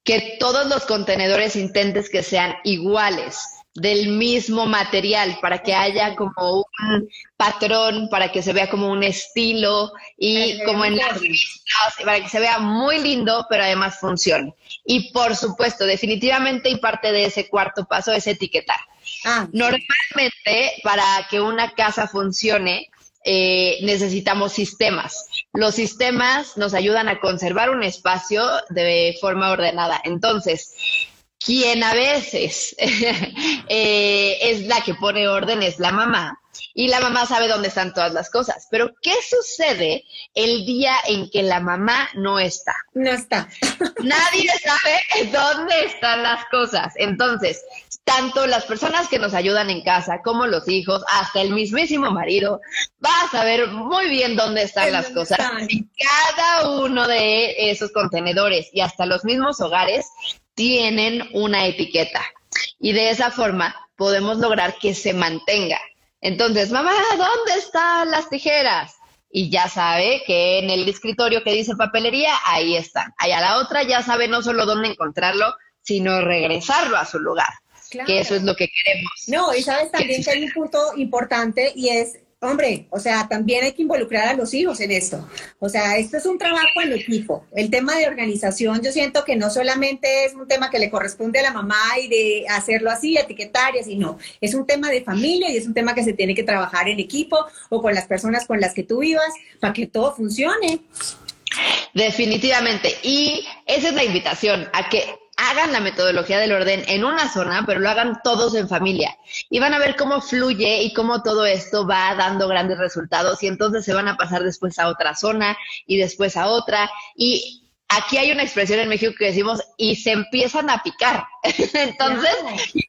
Que todos los contenedores intentes que sean iguales del mismo material para que haya como un patrón, para que se vea como un estilo y como en las vistas, para que se vea muy lindo, pero además funcione. Y por supuesto, definitivamente y parte de ese cuarto paso es etiquetar. Ah, Normalmente, para que una casa funcione, eh, necesitamos sistemas. Los sistemas nos ayudan a conservar un espacio de forma ordenada. Entonces, quien a veces eh, es la que pone orden es la mamá. Y la mamá sabe dónde están todas las cosas. Pero, ¿qué sucede el día en que la mamá no está? No está. Nadie sabe dónde están las cosas. Entonces, tanto las personas que nos ayudan en casa como los hijos, hasta el mismísimo marido, va a saber muy bien dónde están las cosas. Y cada uno de esos contenedores y hasta los mismos hogares tienen una etiqueta. Y de esa forma podemos lograr que se mantenga. Entonces, mamá, ¿dónde están las tijeras? Y ya sabe que en el escritorio que dice papelería, ahí están. Allá la otra ya sabe no solo dónde encontrarlo, sino regresarlo a su lugar. Que eso es lo que queremos. No, y sabes también que hay un punto importante y es hombre, o sea, también hay que involucrar a los hijos en esto. O sea, esto es un trabajo en equipo. El tema de organización, yo siento que no solamente es un tema que le corresponde a la mamá y de hacerlo así, etiquetar y no. Es un tema de familia y es un tema que se tiene que trabajar en equipo o con las personas con las que tú vivas para que todo funcione. Definitivamente. Y esa es la invitación, a que hagan la metodología del orden en una zona, pero lo hagan todos en familia. Y van a ver cómo fluye y cómo todo esto va dando grandes resultados y entonces se van a pasar después a otra zona y después a otra. Y aquí hay una expresión en México que decimos y se empiezan a picar. Entonces,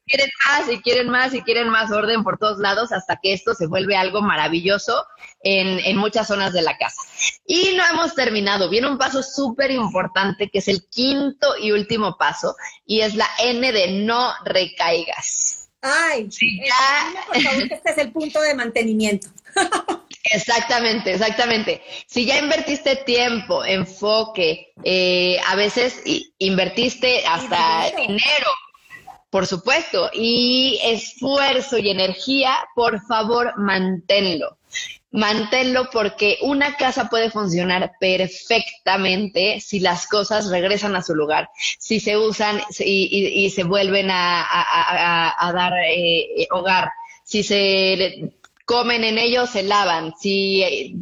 quieren más y quieren más y quieren más orden por todos lados hasta que esto se vuelve algo maravilloso en, en muchas zonas de la casa. Y no hemos terminado. Viene un paso súper importante que es el quinto y último paso y es la N de no recaigas. Ay, sí, ya. por favor, que este es el punto de mantenimiento. Exactamente, exactamente. Si ya invertiste tiempo, enfoque, eh, a veces invertiste hasta dinero. por supuesto, y esfuerzo y energía, por favor, manténlo. Manténlo porque una casa puede funcionar perfectamente si las cosas regresan a su lugar, si se usan y, se vuelven a, dar eh, hogar, si se comen en ellos, se lavan. Si eh,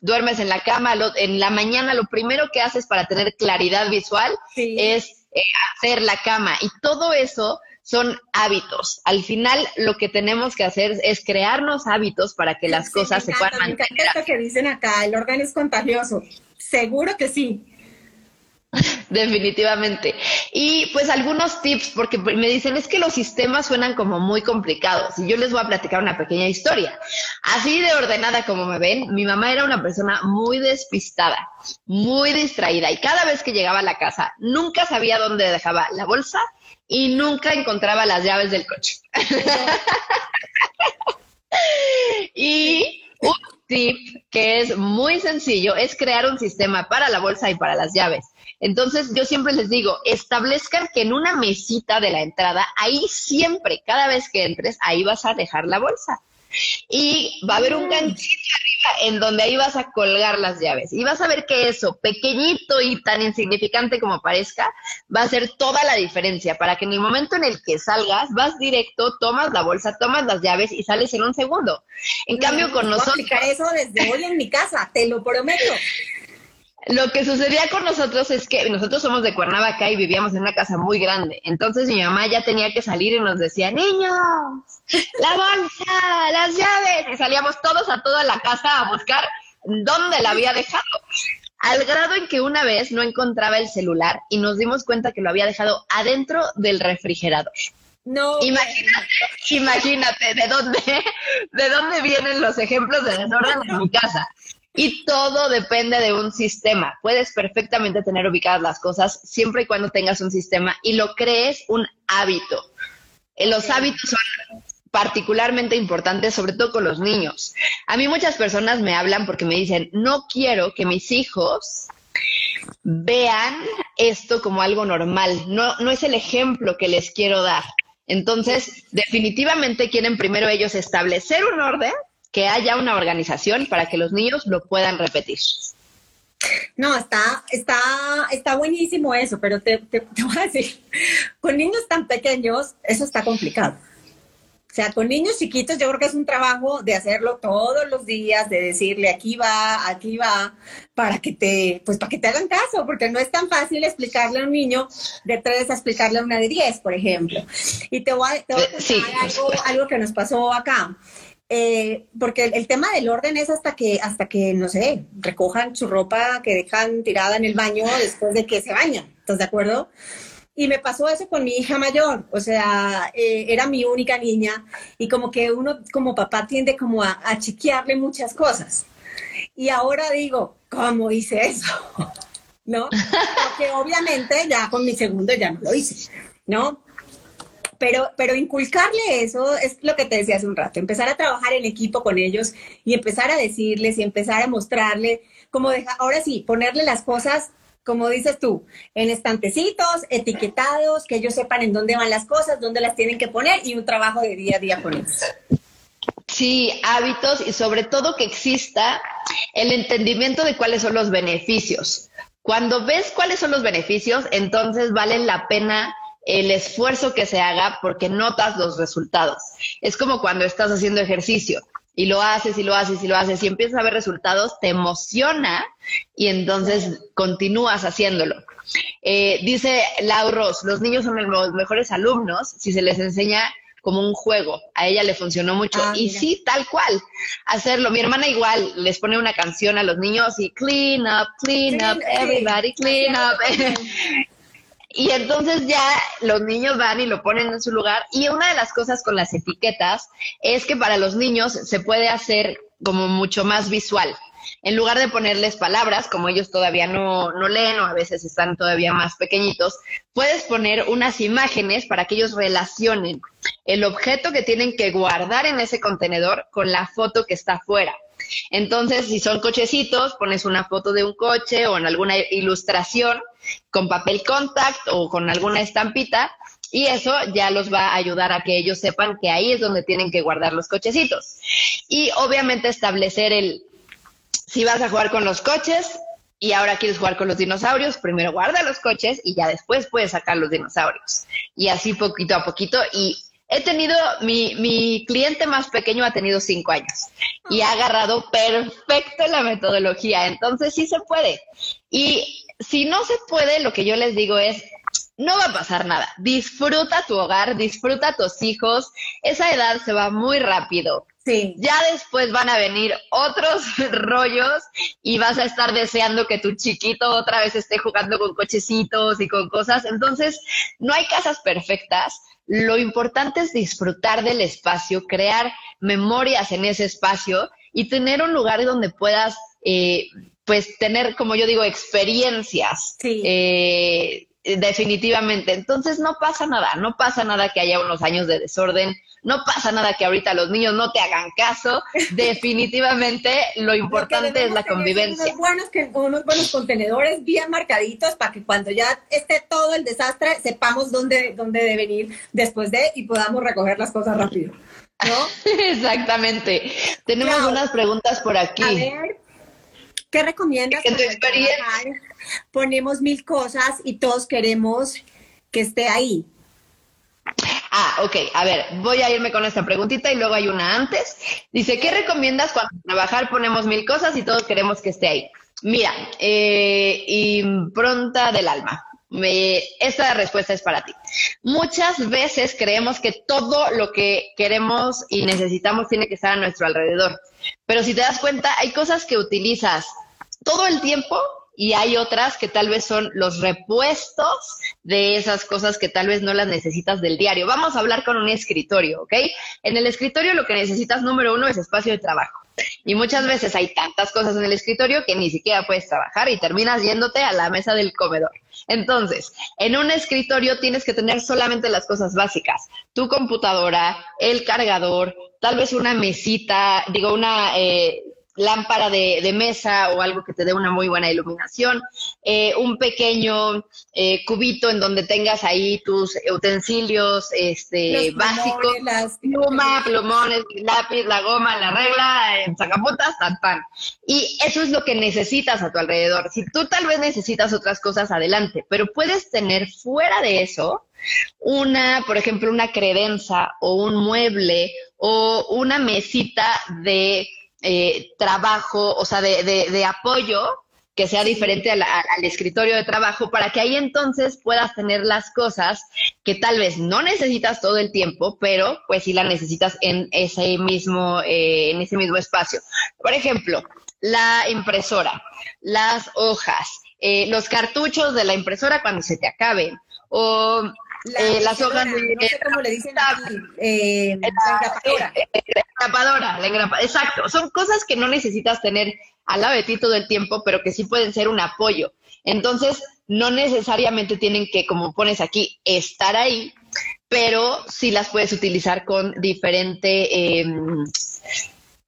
duermes en la cama, en la mañana lo primero que haces para tener claridad visual es eh, hacer la cama. Y todo eso son hábitos. Al final lo que tenemos que hacer es crearnos hábitos para que las cosas se puedan mantener. Me encanta que dicen acá, el orden es contagioso. Seguro que sí. Definitivamente. Y pues algunos tips, porque me dicen, es que los sistemas suenan como muy complicados. Y yo les voy a platicar una pequeña historia. Así de ordenada como me ven, mi mamá era una persona muy despistada, muy distraída. Y cada vez que llegaba a la casa, nunca sabía dónde dejaba la bolsa y nunca encontraba las llaves del coche. y un tip que es muy sencillo es crear un sistema para la bolsa y para las llaves. Entonces, yo siempre les digo, establezcan que en una mesita de la entrada, ahí siempre, cada vez que entres, ahí vas a dejar la bolsa. Y va a haber un mm. ganchito arriba en donde ahí vas a colgar las llaves. Y vas a ver que eso, pequeñito y tan insignificante como parezca, va a hacer toda la diferencia para que en el momento en el que salgas, vas directo, tomas la bolsa, tomas las llaves y sales en un segundo. En cambio, con nosotros... eso desde hoy en mi casa, te lo prometo. Lo que sucedía con nosotros es que nosotros somos de Cuernavaca y vivíamos en una casa muy grande. Entonces mi mamá ya tenía que salir y nos decía, niños, la bolsa, las llaves. Y salíamos todos a toda la casa a buscar dónde la había dejado. Al grado en que una vez no encontraba el celular y nos dimos cuenta que lo había dejado adentro del refrigerador. No. Imagínate, imagínate de dónde, de dónde vienen los ejemplos de desorden en mi casa. Y todo depende de un sistema. Puedes perfectamente tener ubicadas las cosas siempre y cuando tengas un sistema y lo crees un hábito. Eh, los hábitos son particularmente importantes, sobre todo con los niños. A mí muchas personas me hablan porque me dicen, no quiero que mis hijos vean esto como algo normal. No, no es el ejemplo que les quiero dar. Entonces, definitivamente quieren primero ellos establecer un orden, que haya una organización para que los niños lo puedan repetir. No, está, está, está buenísimo eso, pero te, te, voy a decir, con niños tan pequeños, eso está complicado. O sea, con niños chiquitos yo creo que es un trabajo de hacerlo todos los días, de decirle aquí va, aquí va, para que te, pues para que te hagan caso, porque no es tan fácil explicarle a un niño de tres a explicarle a una de diez, por ejemplo. Y te voy a, te voy a contar algo, algo que nos pasó acá. Eh, porque el, tema del orden es hasta que, hasta que, no sé, recojan su ropa que dejan tirada en el baño después de que se bañan. ¿Estás de acuerdo? Y me pasó eso con mi hija mayor, o sea, eh, era mi única niña y como que uno como papá tiende como a, a chiquearle muchas cosas. Y ahora digo, ¿cómo hice eso? ¿No? Porque obviamente ya con mi segundo ya no lo hice, ¿no? Pero, pero inculcarle eso es lo que te decía hace un rato, empezar a trabajar en equipo con ellos y empezar a decirles y empezar a mostrarle, como deja, ahora sí, ponerle las cosas, como dices tú, en estantecitos, etiquetados, que ellos sepan en dónde van las cosas, dónde las tienen que poner y un trabajo de día a día con ellos. Sí, hábitos y sobre todo que exista el entendimiento de cuáles son los beneficios. Cuando ves cuáles son los beneficios, entonces vale la pena el esfuerzo que se haga porque notas los resultados. Es como cuando estás haciendo ejercicio y lo haces y lo haces y lo haces y empiezas a ver resultados, te emociona y entonces continúas haciéndolo. Eh, dice Lauros, los niños son los mejores alumnos si se les enseña como un juego. A ella le funcionó mucho. Ah, y sí, tal cual, hacerlo. Mi hermana igual les pone una canción a los niños y clean up, clean, up, everybody clean up. Y entonces ya los niños van y lo ponen en su lugar. Y una de las cosas con las etiquetas es que para los niños se puede hacer como mucho más visual. En lugar de ponerles palabras, como ellos todavía no, no leen o a veces están todavía más pequeñitos, puedes poner unas imágenes para que ellos relacionen el objeto que tienen que guardar en ese contenedor con la foto que está afuera. Entonces, si son cochecitos, pones una foto de un coche o en alguna ilustración con papel contact o con alguna estampita y eso ya los va a ayudar a que ellos sepan que ahí es donde tienen que guardar los cochecitos. Y obviamente establecer el, si vas a jugar con los coches y ahora quieres jugar con los dinosaurios, primero guarda los coches y ya después puedes sacar los dinosaurios. Y así poquito a poquito y he tenido, mi, mi cliente más pequeño ha tenido cinco años y ha agarrado perfecto la metodología, entonces sí se puede. Y si no se puede, lo que yo les digo es, no va a pasar nada. Disfruta tu hogar, disfruta a tus hijos. Esa edad se va muy rápido. Sí. Ya después van a venir otros rollos y vas a estar deseando que tu chiquito otra vez esté jugando con cochecitos y con cosas. Entonces, no hay casas perfectas. Lo importante es disfrutar del espacio, crear memorias en ese espacio y tener un lugar donde puedas, eh, pues, tener, como yo digo, experiencias. Sí. Eh, definitivamente. Entonces no pasa nada, no pasa nada que haya unos años de desorden, no pasa nada que ahorita los niños no te hagan caso. Definitivamente lo importante es la convivencia. Unos buenos, unos buenos contenedores bien marcaditos para que cuando ya esté todo el desastre sepamos dónde, dónde deben ir después de y podamos recoger las cosas rápido. ¿No? Exactamente. Tenemos unas preguntas por aquí. A ver, ¿qué recomiendas? En tu experiencia. Ponemos mil cosas y todos queremos que esté ahí. Ah, ok. A ver, voy a irme con esta preguntita y luego hay una antes. Dice, ¿qué recomiendas cuando trabajar ponemos mil cosas y todos queremos que esté ahí? Mira, eh, impronta del alma. esta respuesta es para ti. Muchas veces creemos que todo lo que queremos y necesitamos tiene que estar a nuestro alrededor. Pero si te das cuenta, hay cosas que utilizas todo el tiempo y hay otras que tal vez son los repuestos de esas cosas que tal vez no las necesitas del diario. Vamos a hablar con un escritorio, ¿ok? En el escritorio lo que necesitas número uno es espacio de trabajo. Y muchas veces hay tantas cosas en el escritorio que ni siquiera puedes trabajar y terminas yéndote a la mesa del comedor. Entonces, en un escritorio tienes que tener solamente las cosas básicas. Tu computadora, el cargador, tal vez una mesita, digo, una... Eh, lámpara de, mesa o algo que te dé una muy buena iluminación, eh, un pequeño eh, cubito en donde tengas ahí tus utensilios este, básicos, pluma, plumones, lápiz, la goma, la regla, eh, sacapuntas, tan, tan. Y eso es lo que necesitas a tu alrededor. Si tú tal vez necesitas otras cosas, adelante, pero puedes tener fuera de eso una, por ejemplo, una credenza o un mueble o una mesita de eh, trabajo, o sea, de, de, apoyo que sea diferente al, escritorio de trabajo para que ahí entonces puedas tener las cosas que tal vez no necesitas todo el tiempo, pero pues sí las necesitas en ese mismo, eh, en ese mismo espacio. Por ejemplo, la impresora, las hojas, eh, los cartuchos de la impresora cuando se te acaben, o eh, las hojas de... No sé cómo le dicen aquí, eh, la, engrapadora. La engrapadora, exacto. Son cosas que no necesitas tener al lado de ti todo el tiempo, pero que sí pueden ser un apoyo. Entonces, no necesariamente tienen que, como pones aquí, estar ahí, pero sí las puedes utilizar con diferente em,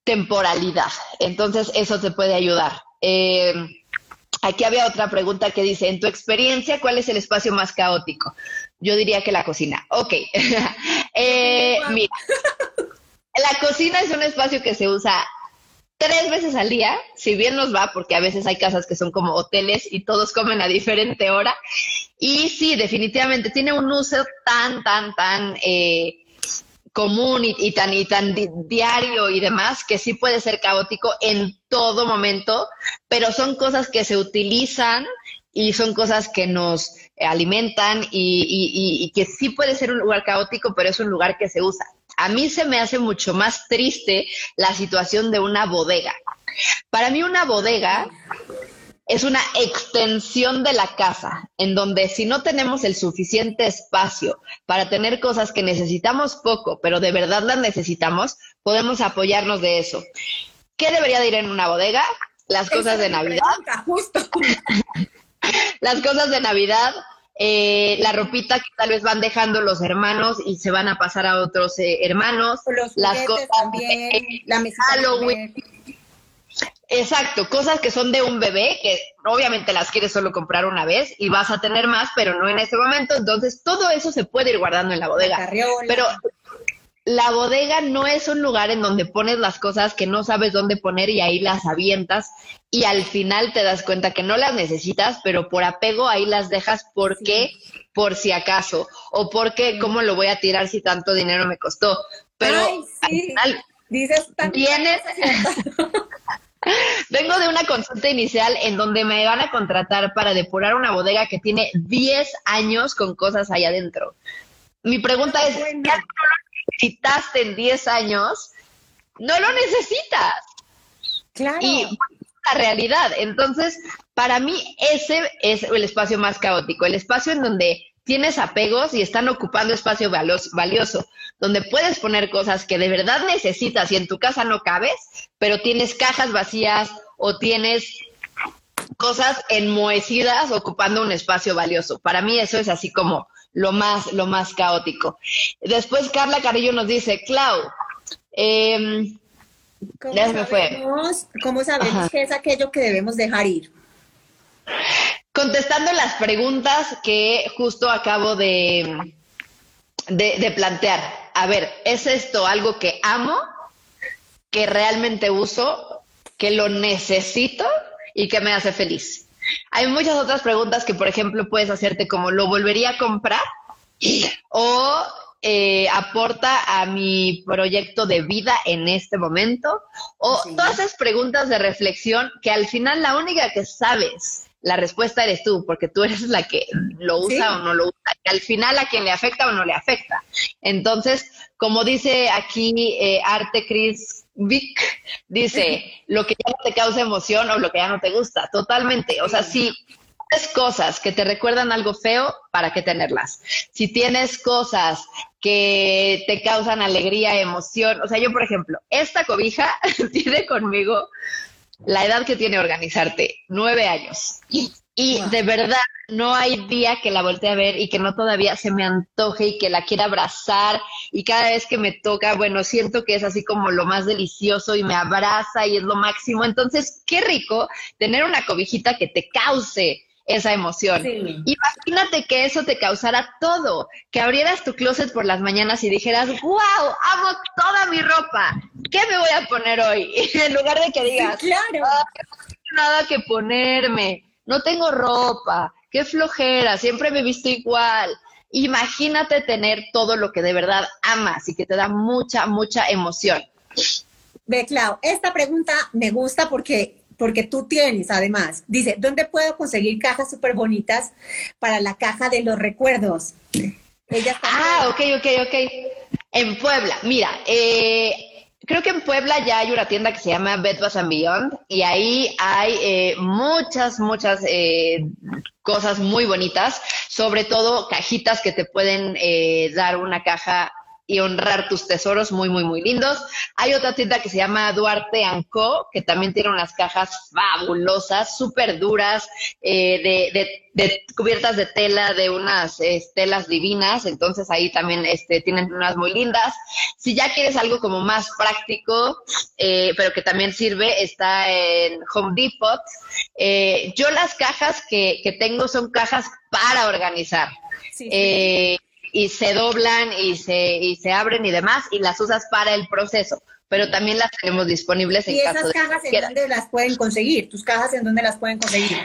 temporalidad. Entonces, eso te puede ayudar. Eh, Aquí había otra pregunta que dice, en tu experiencia, ¿cuál es el espacio más caótico? Yo diría que la cocina. Ok. eh, mira, la cocina es un espacio que se usa tres veces al día, si bien nos va, porque a veces hay casas que son como hoteles y todos comen a diferente hora. Y sí, definitivamente tiene un uso tan, tan, tan... Eh, común y, tan y tan diario y demás que sí puede ser caótico en todo momento, pero son cosas que se utilizan y son cosas que nos alimentan y, y, que sí puede ser un lugar caótico, pero es un lugar que se usa. A mí se me hace mucho más triste la situación de una bodega. Para mí una bodega es una extensión de la casa, en donde si no tenemos el suficiente espacio para tener cosas que necesitamos poco, pero de verdad las necesitamos, podemos apoyarnos de eso. ¿Qué debería de ir en una bodega? Las cosas de Navidad. justo. las cosas de Navidad, eh, la ropita que tal vez van dejando los hermanos y se van a pasar a otros eh, hermanos, las cosas también, la mesa Halloween. Exacto, cosas que son de un bebé, que obviamente las quieres solo comprar una vez y vas a tener más, pero no en este momento. Entonces, todo eso se puede ir guardando en la bodega. pero la bodega no es un lugar en donde pones las cosas que no sabes dónde poner y ahí las avientas y al final te das cuenta que no las necesitas, pero por apego ahí las dejas. Porque por si acaso. O porque cómo lo voy a tirar si tanto dinero me costó. Pero al final dices tienes Vengo de una consulta inicial en donde me van a contratar para depurar una bodega que tiene 10 años con cosas ahí adentro. Mi pregunta es, ¿ya no lo necesitaste en 10 años? No lo necesitas. Claro. Y la realidad. Entonces, para mí ese es el espacio más caótico, el espacio en donde tienes apegos y están ocupando espacio valioso, donde puedes poner cosas que de verdad necesitas y en tu casa no cabes, pero tienes cajas vacías o tienes cosas enmohecidas ocupando un espacio valioso. Para mí eso es así como lo más, lo más caótico. Después Carla Carrillo nos dice, Clau, eh, ¿Cómo, sabemos, ¿Cómo sabemos que es aquello que debemos dejar ir? Contestando las preguntas que justo acabo de, de, plantear. A ver, ¿es esto algo que amo, que realmente uso, que lo necesito y que me hace feliz? Hay muchas otras preguntas que, por ejemplo, puedes hacerte como, ¿lo volvería a comprar? O eh, aporta a mi proyecto de vida en este momento? O todas esas preguntas de reflexión que al final la única que sabes la respuesta eres tú, porque tú eres la que lo usa o no lo usa. Y al final a quien le afecta o no le afecta. Entonces, como dice aquí eh, Arte Chris Vic, dice, lo que ya no te causa emoción o lo que ya no te gusta, totalmente. O sea, si tienes cosas que te recuerdan algo feo, ¿para qué tenerlas? Si tienes cosas que te causan alegría, emoción, o sea, yo, por ejemplo, esta cobija tiene conmigo la edad que tiene organizarte, nueve años. Y de verdad, no hay día que la voltee a ver y que no todavía se me antoje y que la quiera abrazar. Y cada vez que me toca, bueno, siento que es así como lo más delicioso y me abraza y es lo máximo. Entonces, qué rico tener una cobijita que te cause esa emoción. Imagínate que eso te causara todo, que abrieras tu closet por las mañanas y dijeras, wow, amo toda mi ropa, ¿qué me voy a poner hoy? en lugar de que digas, claro. no tengo nada que ponerme, no tengo ropa, qué flojera, siempre me he visto igual. Imagínate tener todo lo que de verdad amas y que te da mucha, mucha emoción. Ve, Clau, esta pregunta me gusta porque porque tú tienes además, dice, ¿dónde puedo conseguir cajas súper bonitas para la caja de los recuerdos? Ella ah, ok, ok, ok. En Puebla, mira, eh, creo que en Puebla ya hay una tienda que se llama Bed Bath and Beyond y ahí hay eh, muchas, muchas eh, cosas muy bonitas, sobre todo cajitas que te pueden dar una caja y honrar tus tesoros muy, muy, muy lindos. Hay otra tienda que se llama Duarte Co, que también tiene unas cajas fabulosas, súper duras, eh, de, cubiertas de tela, de unas telas divinas. Entonces ahí también este, tienen unas muy lindas. Si ya quieres algo como más práctico, eh, pero que también sirve, está en Home Depot. Eh, yo las cajas que, que tengo son cajas para organizar. Sí, sí y se doblan y se, y se abren y demás y las usas para el proceso, pero también las tenemos disponibles en ¿Y esas cajas en dónde las pueden conseguir? ¿Tus cajas en dónde las pueden conseguir?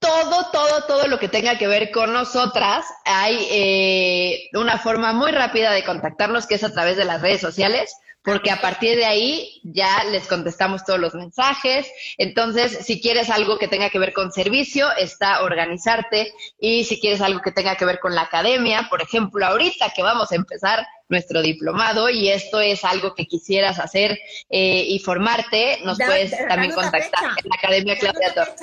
todo, todo, todo lo que tenga que ver con nosotras, hay eh, una forma muy rápida de contactarnos que es a través de las redes sociales porque a partir de ahí ya les contestamos todos los mensajes. Entonces, si quieres algo que tenga que ver con servicio, está organizarte. Y si quieres algo que tenga que ver con la academia, por ejemplo, ahorita que vamos a empezar nuestro diplomado y esto es algo que quisieras hacer eh, y formarte, nos puedes también contactar en la Academia Claudia Torres.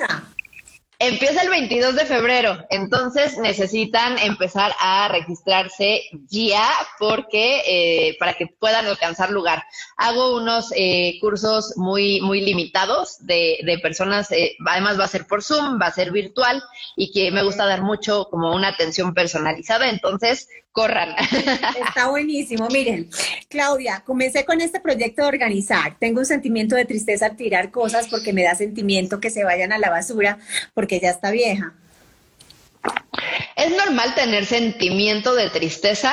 Empieza el 22 de febrero, entonces necesitan empezar a registrarse ya porque eh, para que puedan alcanzar lugar. Hago unos eh, cursos muy muy limitados de, de personas, eh, además va a ser por Zoom, va a ser virtual y que me gusta dar mucho como una atención personalizada, entonces corran. Está buenísimo. Miren, Claudia, comencé con este proyecto de organizar. Tengo un sentimiento de tristeza al tirar cosas porque me da sentimiento que se vayan a la basura porque ya está vieja. Es normal tener sentimiento de tristeza.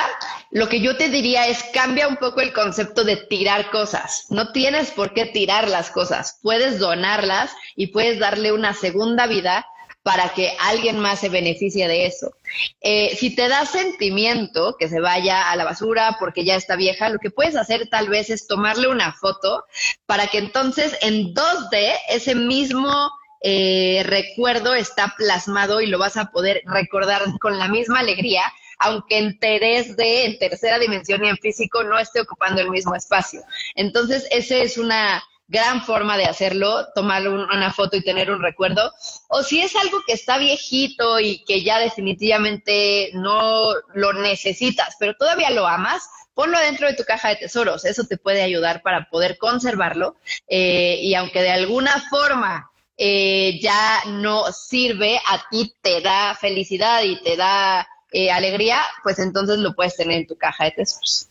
Lo que yo te diría es cambia un poco el concepto de tirar cosas. No tienes por qué tirar las cosas. Puedes donarlas y puedes darle una segunda vida para que alguien más se beneficie de eso. Eh, si te da sentimiento que se vaya a la basura porque ya está vieja, lo que puedes hacer tal vez es tomarle una foto para que entonces en 2D ese mismo eh, recuerdo está plasmado y lo vas a poder recordar con la misma alegría aunque en 3D, en tercera dimensión y en físico no esté ocupando el mismo espacio. Entonces, esa es una gran forma de hacerlo, tomar una foto y tener un recuerdo. O si es algo que está viejito y que ya definitivamente no lo necesitas, pero todavía lo amas, ponlo dentro de tu caja de tesoros. Eso te puede ayudar para poder conservarlo. Eh, y aunque de alguna forma eh, ya no sirve, a ti te da felicidad y te da eh, alegría, pues entonces lo puedes tener en tu caja de tesoros.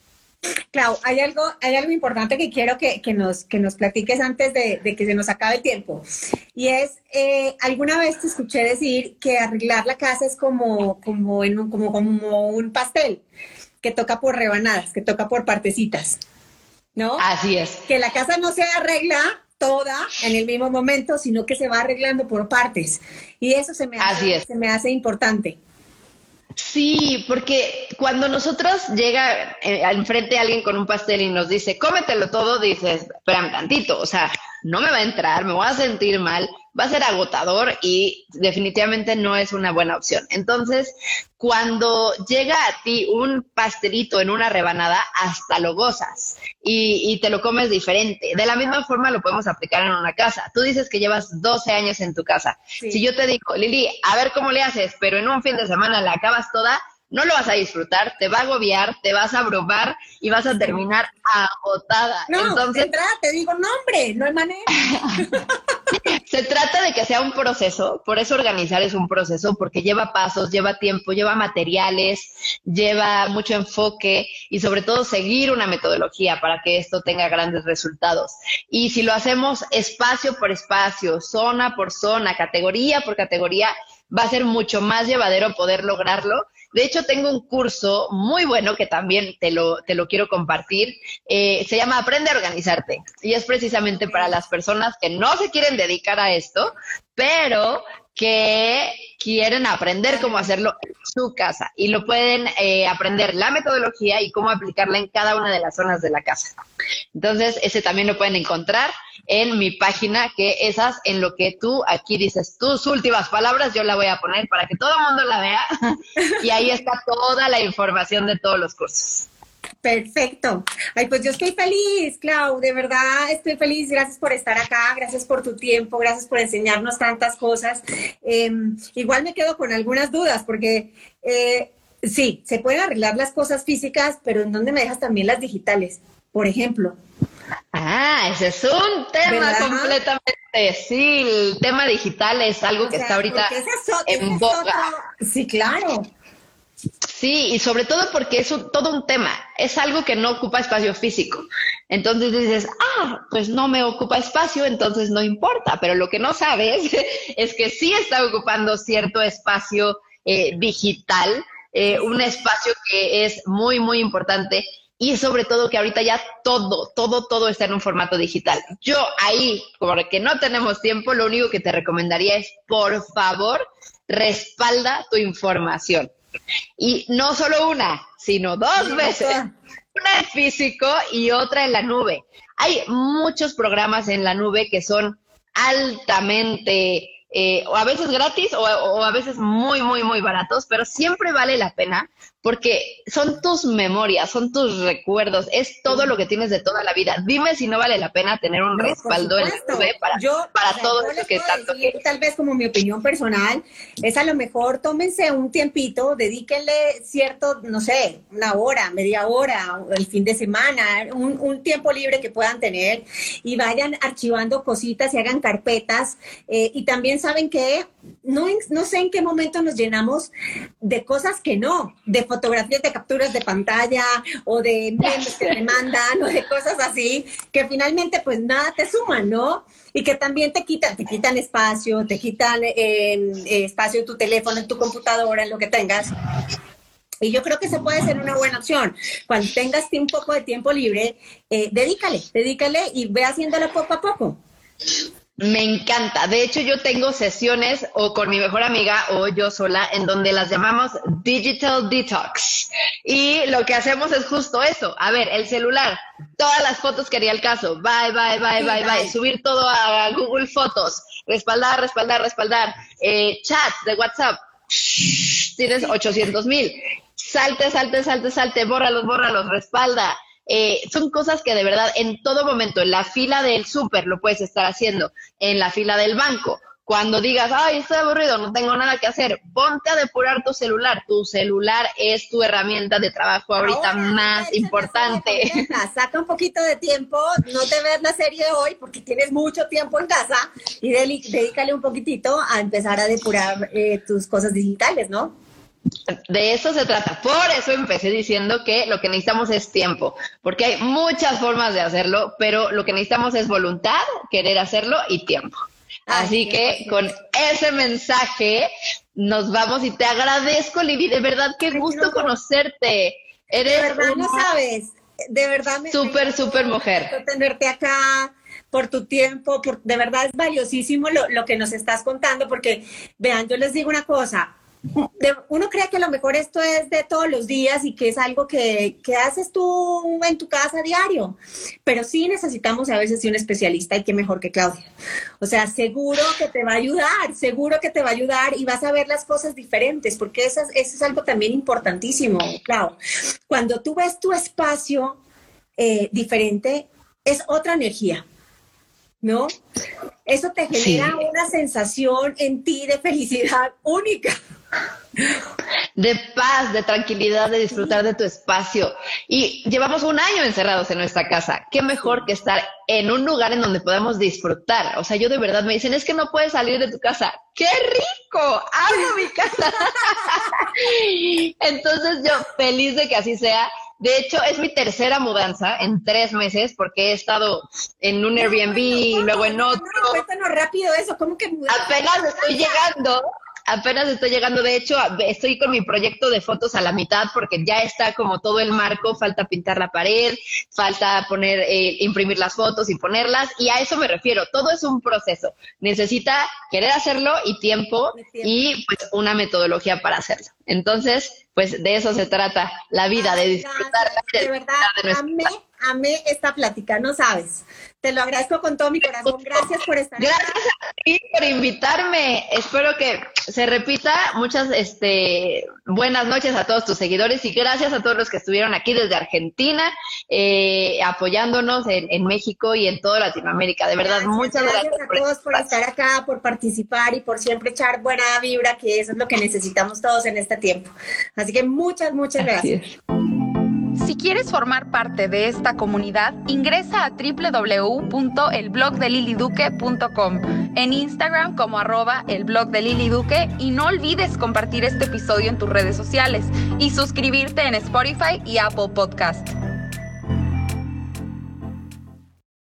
Clau, hay algo, hay algo importante que quiero que, nos, que nos platiques antes de, que se nos acabe el tiempo. Y es, eh, alguna vez te escuché decir que arreglar la casa es como, como, en un, como, como un pastel, que toca por rebanadas, que toca por partecitas. ¿No? Así es. Que la casa no se arregla toda en el mismo momento, sino que se va arreglando por partes. Y eso se me se me hace importante. Sí, porque cuando nosotros llega eh, enfrente alguien con un pastel y nos dice, cómetelo todo, dices, espérame tantito, o sea, no me va a entrar, me voy a sentir mal, va a ser agotador y definitivamente no es una buena opción. Entonces, cuando llega a ti un pastelito en una rebanada, hasta lo gozas y, te lo comes diferente. De la misma forma lo podemos aplicar en una casa. Tú dices que llevas 12 años en tu casa. Si yo te digo, Lili, a ver cómo le haces, pero en un fin de semana la acabas toda, no lo vas a disfrutar, te va a agobiar, te vas a abrumar y vas a terminar agotada. No, Entonces, de entrada te digo, nombre, no hay manera. Se trata de que sea un proceso, por eso organizar es un proceso, porque lleva pasos, lleva tiempo, lleva materiales, lleva mucho enfoque y sobre todo seguir una metodología para que esto tenga grandes resultados. Y si lo hacemos espacio por espacio, zona por zona, categoría por categoría, va a ser mucho más llevadero poder lograrlo. De hecho, tengo un curso muy bueno que también te lo, te lo quiero compartir. Eh, se llama Aprende a organizarte y es precisamente para las personas que no se quieren dedicar a esto, pero que quieren aprender cómo hacerlo en su casa y lo pueden eh, aprender la metodología y cómo aplicarla en cada una de las zonas de la casa. Entonces, ese también lo pueden encontrar en mi página, que esas en lo que tú aquí dices tus últimas palabras, yo la voy a poner para que todo el mundo la vea y ahí está toda la información de todos los cursos. Perfecto. Ay, pues yo estoy feliz, Clau, de verdad estoy feliz. Gracias por estar acá, gracias por tu tiempo, gracias por enseñarnos tantas cosas. Em, igual me quedo con algunas dudas porque eh, sí, se pueden arreglar las cosas físicas, pero ¿en dónde me dejas también las digitales? Por ejemplo. Ah, ese es un tema completamente. Sí, el tema digital es algo que está ahorita en boga. sí, claro. Sí, y sobre todo porque es todo un tema, es algo que no ocupa espacio físico. Entonces dices, ah, pues no me ocupa espacio, entonces no importa, pero lo que no sabes es que sí está ocupando cierto espacio eh, digital, eh, un espacio que es muy, muy importante y sobre todo que ahorita ya todo, todo, todo está en un formato digital. Yo ahí, porque no tenemos tiempo, lo único que te recomendaría es, por favor, respalda tu información y no solo una, sino dos veces. Una en físico y otra en la nube. Hay muchos programas en la nube que son altamente, eh, o a veces gratis o, o, a veces muy, muy, muy baratos, pero siempre vale la pena porque son tus memorias, son tus recuerdos, es todo lo que tienes de toda la vida. Dime si no vale la pena tener un respaldo en TV para, para todo eso que tanto que... Tal vez como mi opinión personal, es a lo mejor tómense un tiempito, dedíquenle cierto, no sé, una hora, media hora, el fin de semana, un, un tiempo libre que puedan tener y vayan archivando cositas y hagan carpetas. Eh, y también saben que no, no sé en qué momento nos llenamos de cosas que no, de fotografías de capturas de pantalla o de memes que te mandan o de cosas así, que finalmente pues nada te suman, ¿no? Y que también te quitan, te quitan espacio, te quitan eh, espacio en tu teléfono, en tu computadora, en lo que tengas. Y yo creo que se puede ser una buena opción. Cuando tengas un poco de tiempo libre, eh, dedícale, dedícale y ve haciéndolo poco a poco. Me encanta. De hecho, yo tengo sesiones o con mi mejor amiga o yo sola en donde las llamamos Digital Detox. Y lo que hacemos es justo eso. A ver, el celular, todas las fotos que haría el caso. Bye, bye, bye, bye, bye. Subir todo a Google Fotos. Respaldar, respaldar, respaldar. Eh, chat de WhatsApp. tienes 800 mil. Salte, salte, salte, salte. Bórralos, bórralos. Respalda eh, son cosas que de verdad en todo momento, en la fila del súper lo puedes estar haciendo, en la fila del banco. Cuando digas, ay, estoy aburrido, no tengo nada que hacer, ponte a depurar tu celular. Tu celular es tu herramienta de trabajo ahorita más importante. Saca un poquito de tiempo, no te veas la serie de hoy porque tienes mucho tiempo en casa y dedícale un poquitito a empezar a depurar eh, tus cosas digitales, ¿no? De eso se trata. Por eso empecé diciendo que lo que necesitamos es tiempo, porque hay muchas formas de hacerlo, pero lo que necesitamos es voluntad, querer hacerlo y tiempo. Así que con ese mensaje nos vamos y te agradezco, Libby, de verdad qué gusto conocerte. Eres de verdad no sabes, de verdad me súper súper mujer. Tenerte acá por tu tiempo, por, de verdad es valiosísimo lo, lo que nos estás contando, porque vean, yo les digo una cosa, uno cree que a lo mejor esto es de todos los días y que es algo que, haces tú en tu casa diario, pero sí necesitamos a veces un especialista y qué mejor que Claudia. O sea, seguro que te va a ayudar, seguro que te va a ayudar y vas a ver las cosas diferentes, porque eso, eso es algo también importantísimo, Claudia. Cuando tú ves tu espacio eh, diferente, es otra energía. ¿no? Eso te genera una sensación en ti de felicidad única. De paz, de tranquilidad, de disfrutar de tu espacio. Y llevamos un año encerrados en nuestra casa. ¿Qué mejor que estar en un lugar en donde podamos disfrutar? O sea, yo de verdad me dicen, es que no puedes salir de tu casa. ¡Qué rico! ¡Amo mi casa! Entonces yo feliz de que así sea. De hecho, es mi tercera mudanza en tres meses porque he estado en un Airbnb y luego en otro. cuéntanos rápido eso, ¿cómo que Apenas estoy llegando apenas estoy llegando, de hecho, estoy con mi proyecto de fotos a la mitad porque ya está como todo el marco, falta pintar la pared, falta poner, eh, imprimir las fotos y ponerlas, y a eso me refiero, todo es un proceso, necesita querer hacerlo y tiempo, y pues una metodología para hacerlo. Entonces, pues de eso se trata la vida, de disfrutar. De, verdad, amé, esta plática, no sabes. Te lo agradezco con todo mi corazón. Gracias por estar Gracias a ti por invitarme. Espero que se repita. Muchas este, buenas noches a todos tus seguidores y gracias a todos los que estuvieron aquí desde Argentina, eh, apoyándonos en, México y en toda Latinoamérica. De verdad, muchas gracias. Gracias a todos por estar acá, por participar y por siempre echar buena vibra, que eso es lo que necesitamos todos en este tiempo. Así que muchas, muchas gracias. Si quieres formar parte de esta comunidad, ingresa a www.elblogdeliliduque.com, en Instagram como arroba el blog de Lili Duque y no olvides compartir este episodio en tus redes sociales y suscribirte en Spotify y Apple Podcast.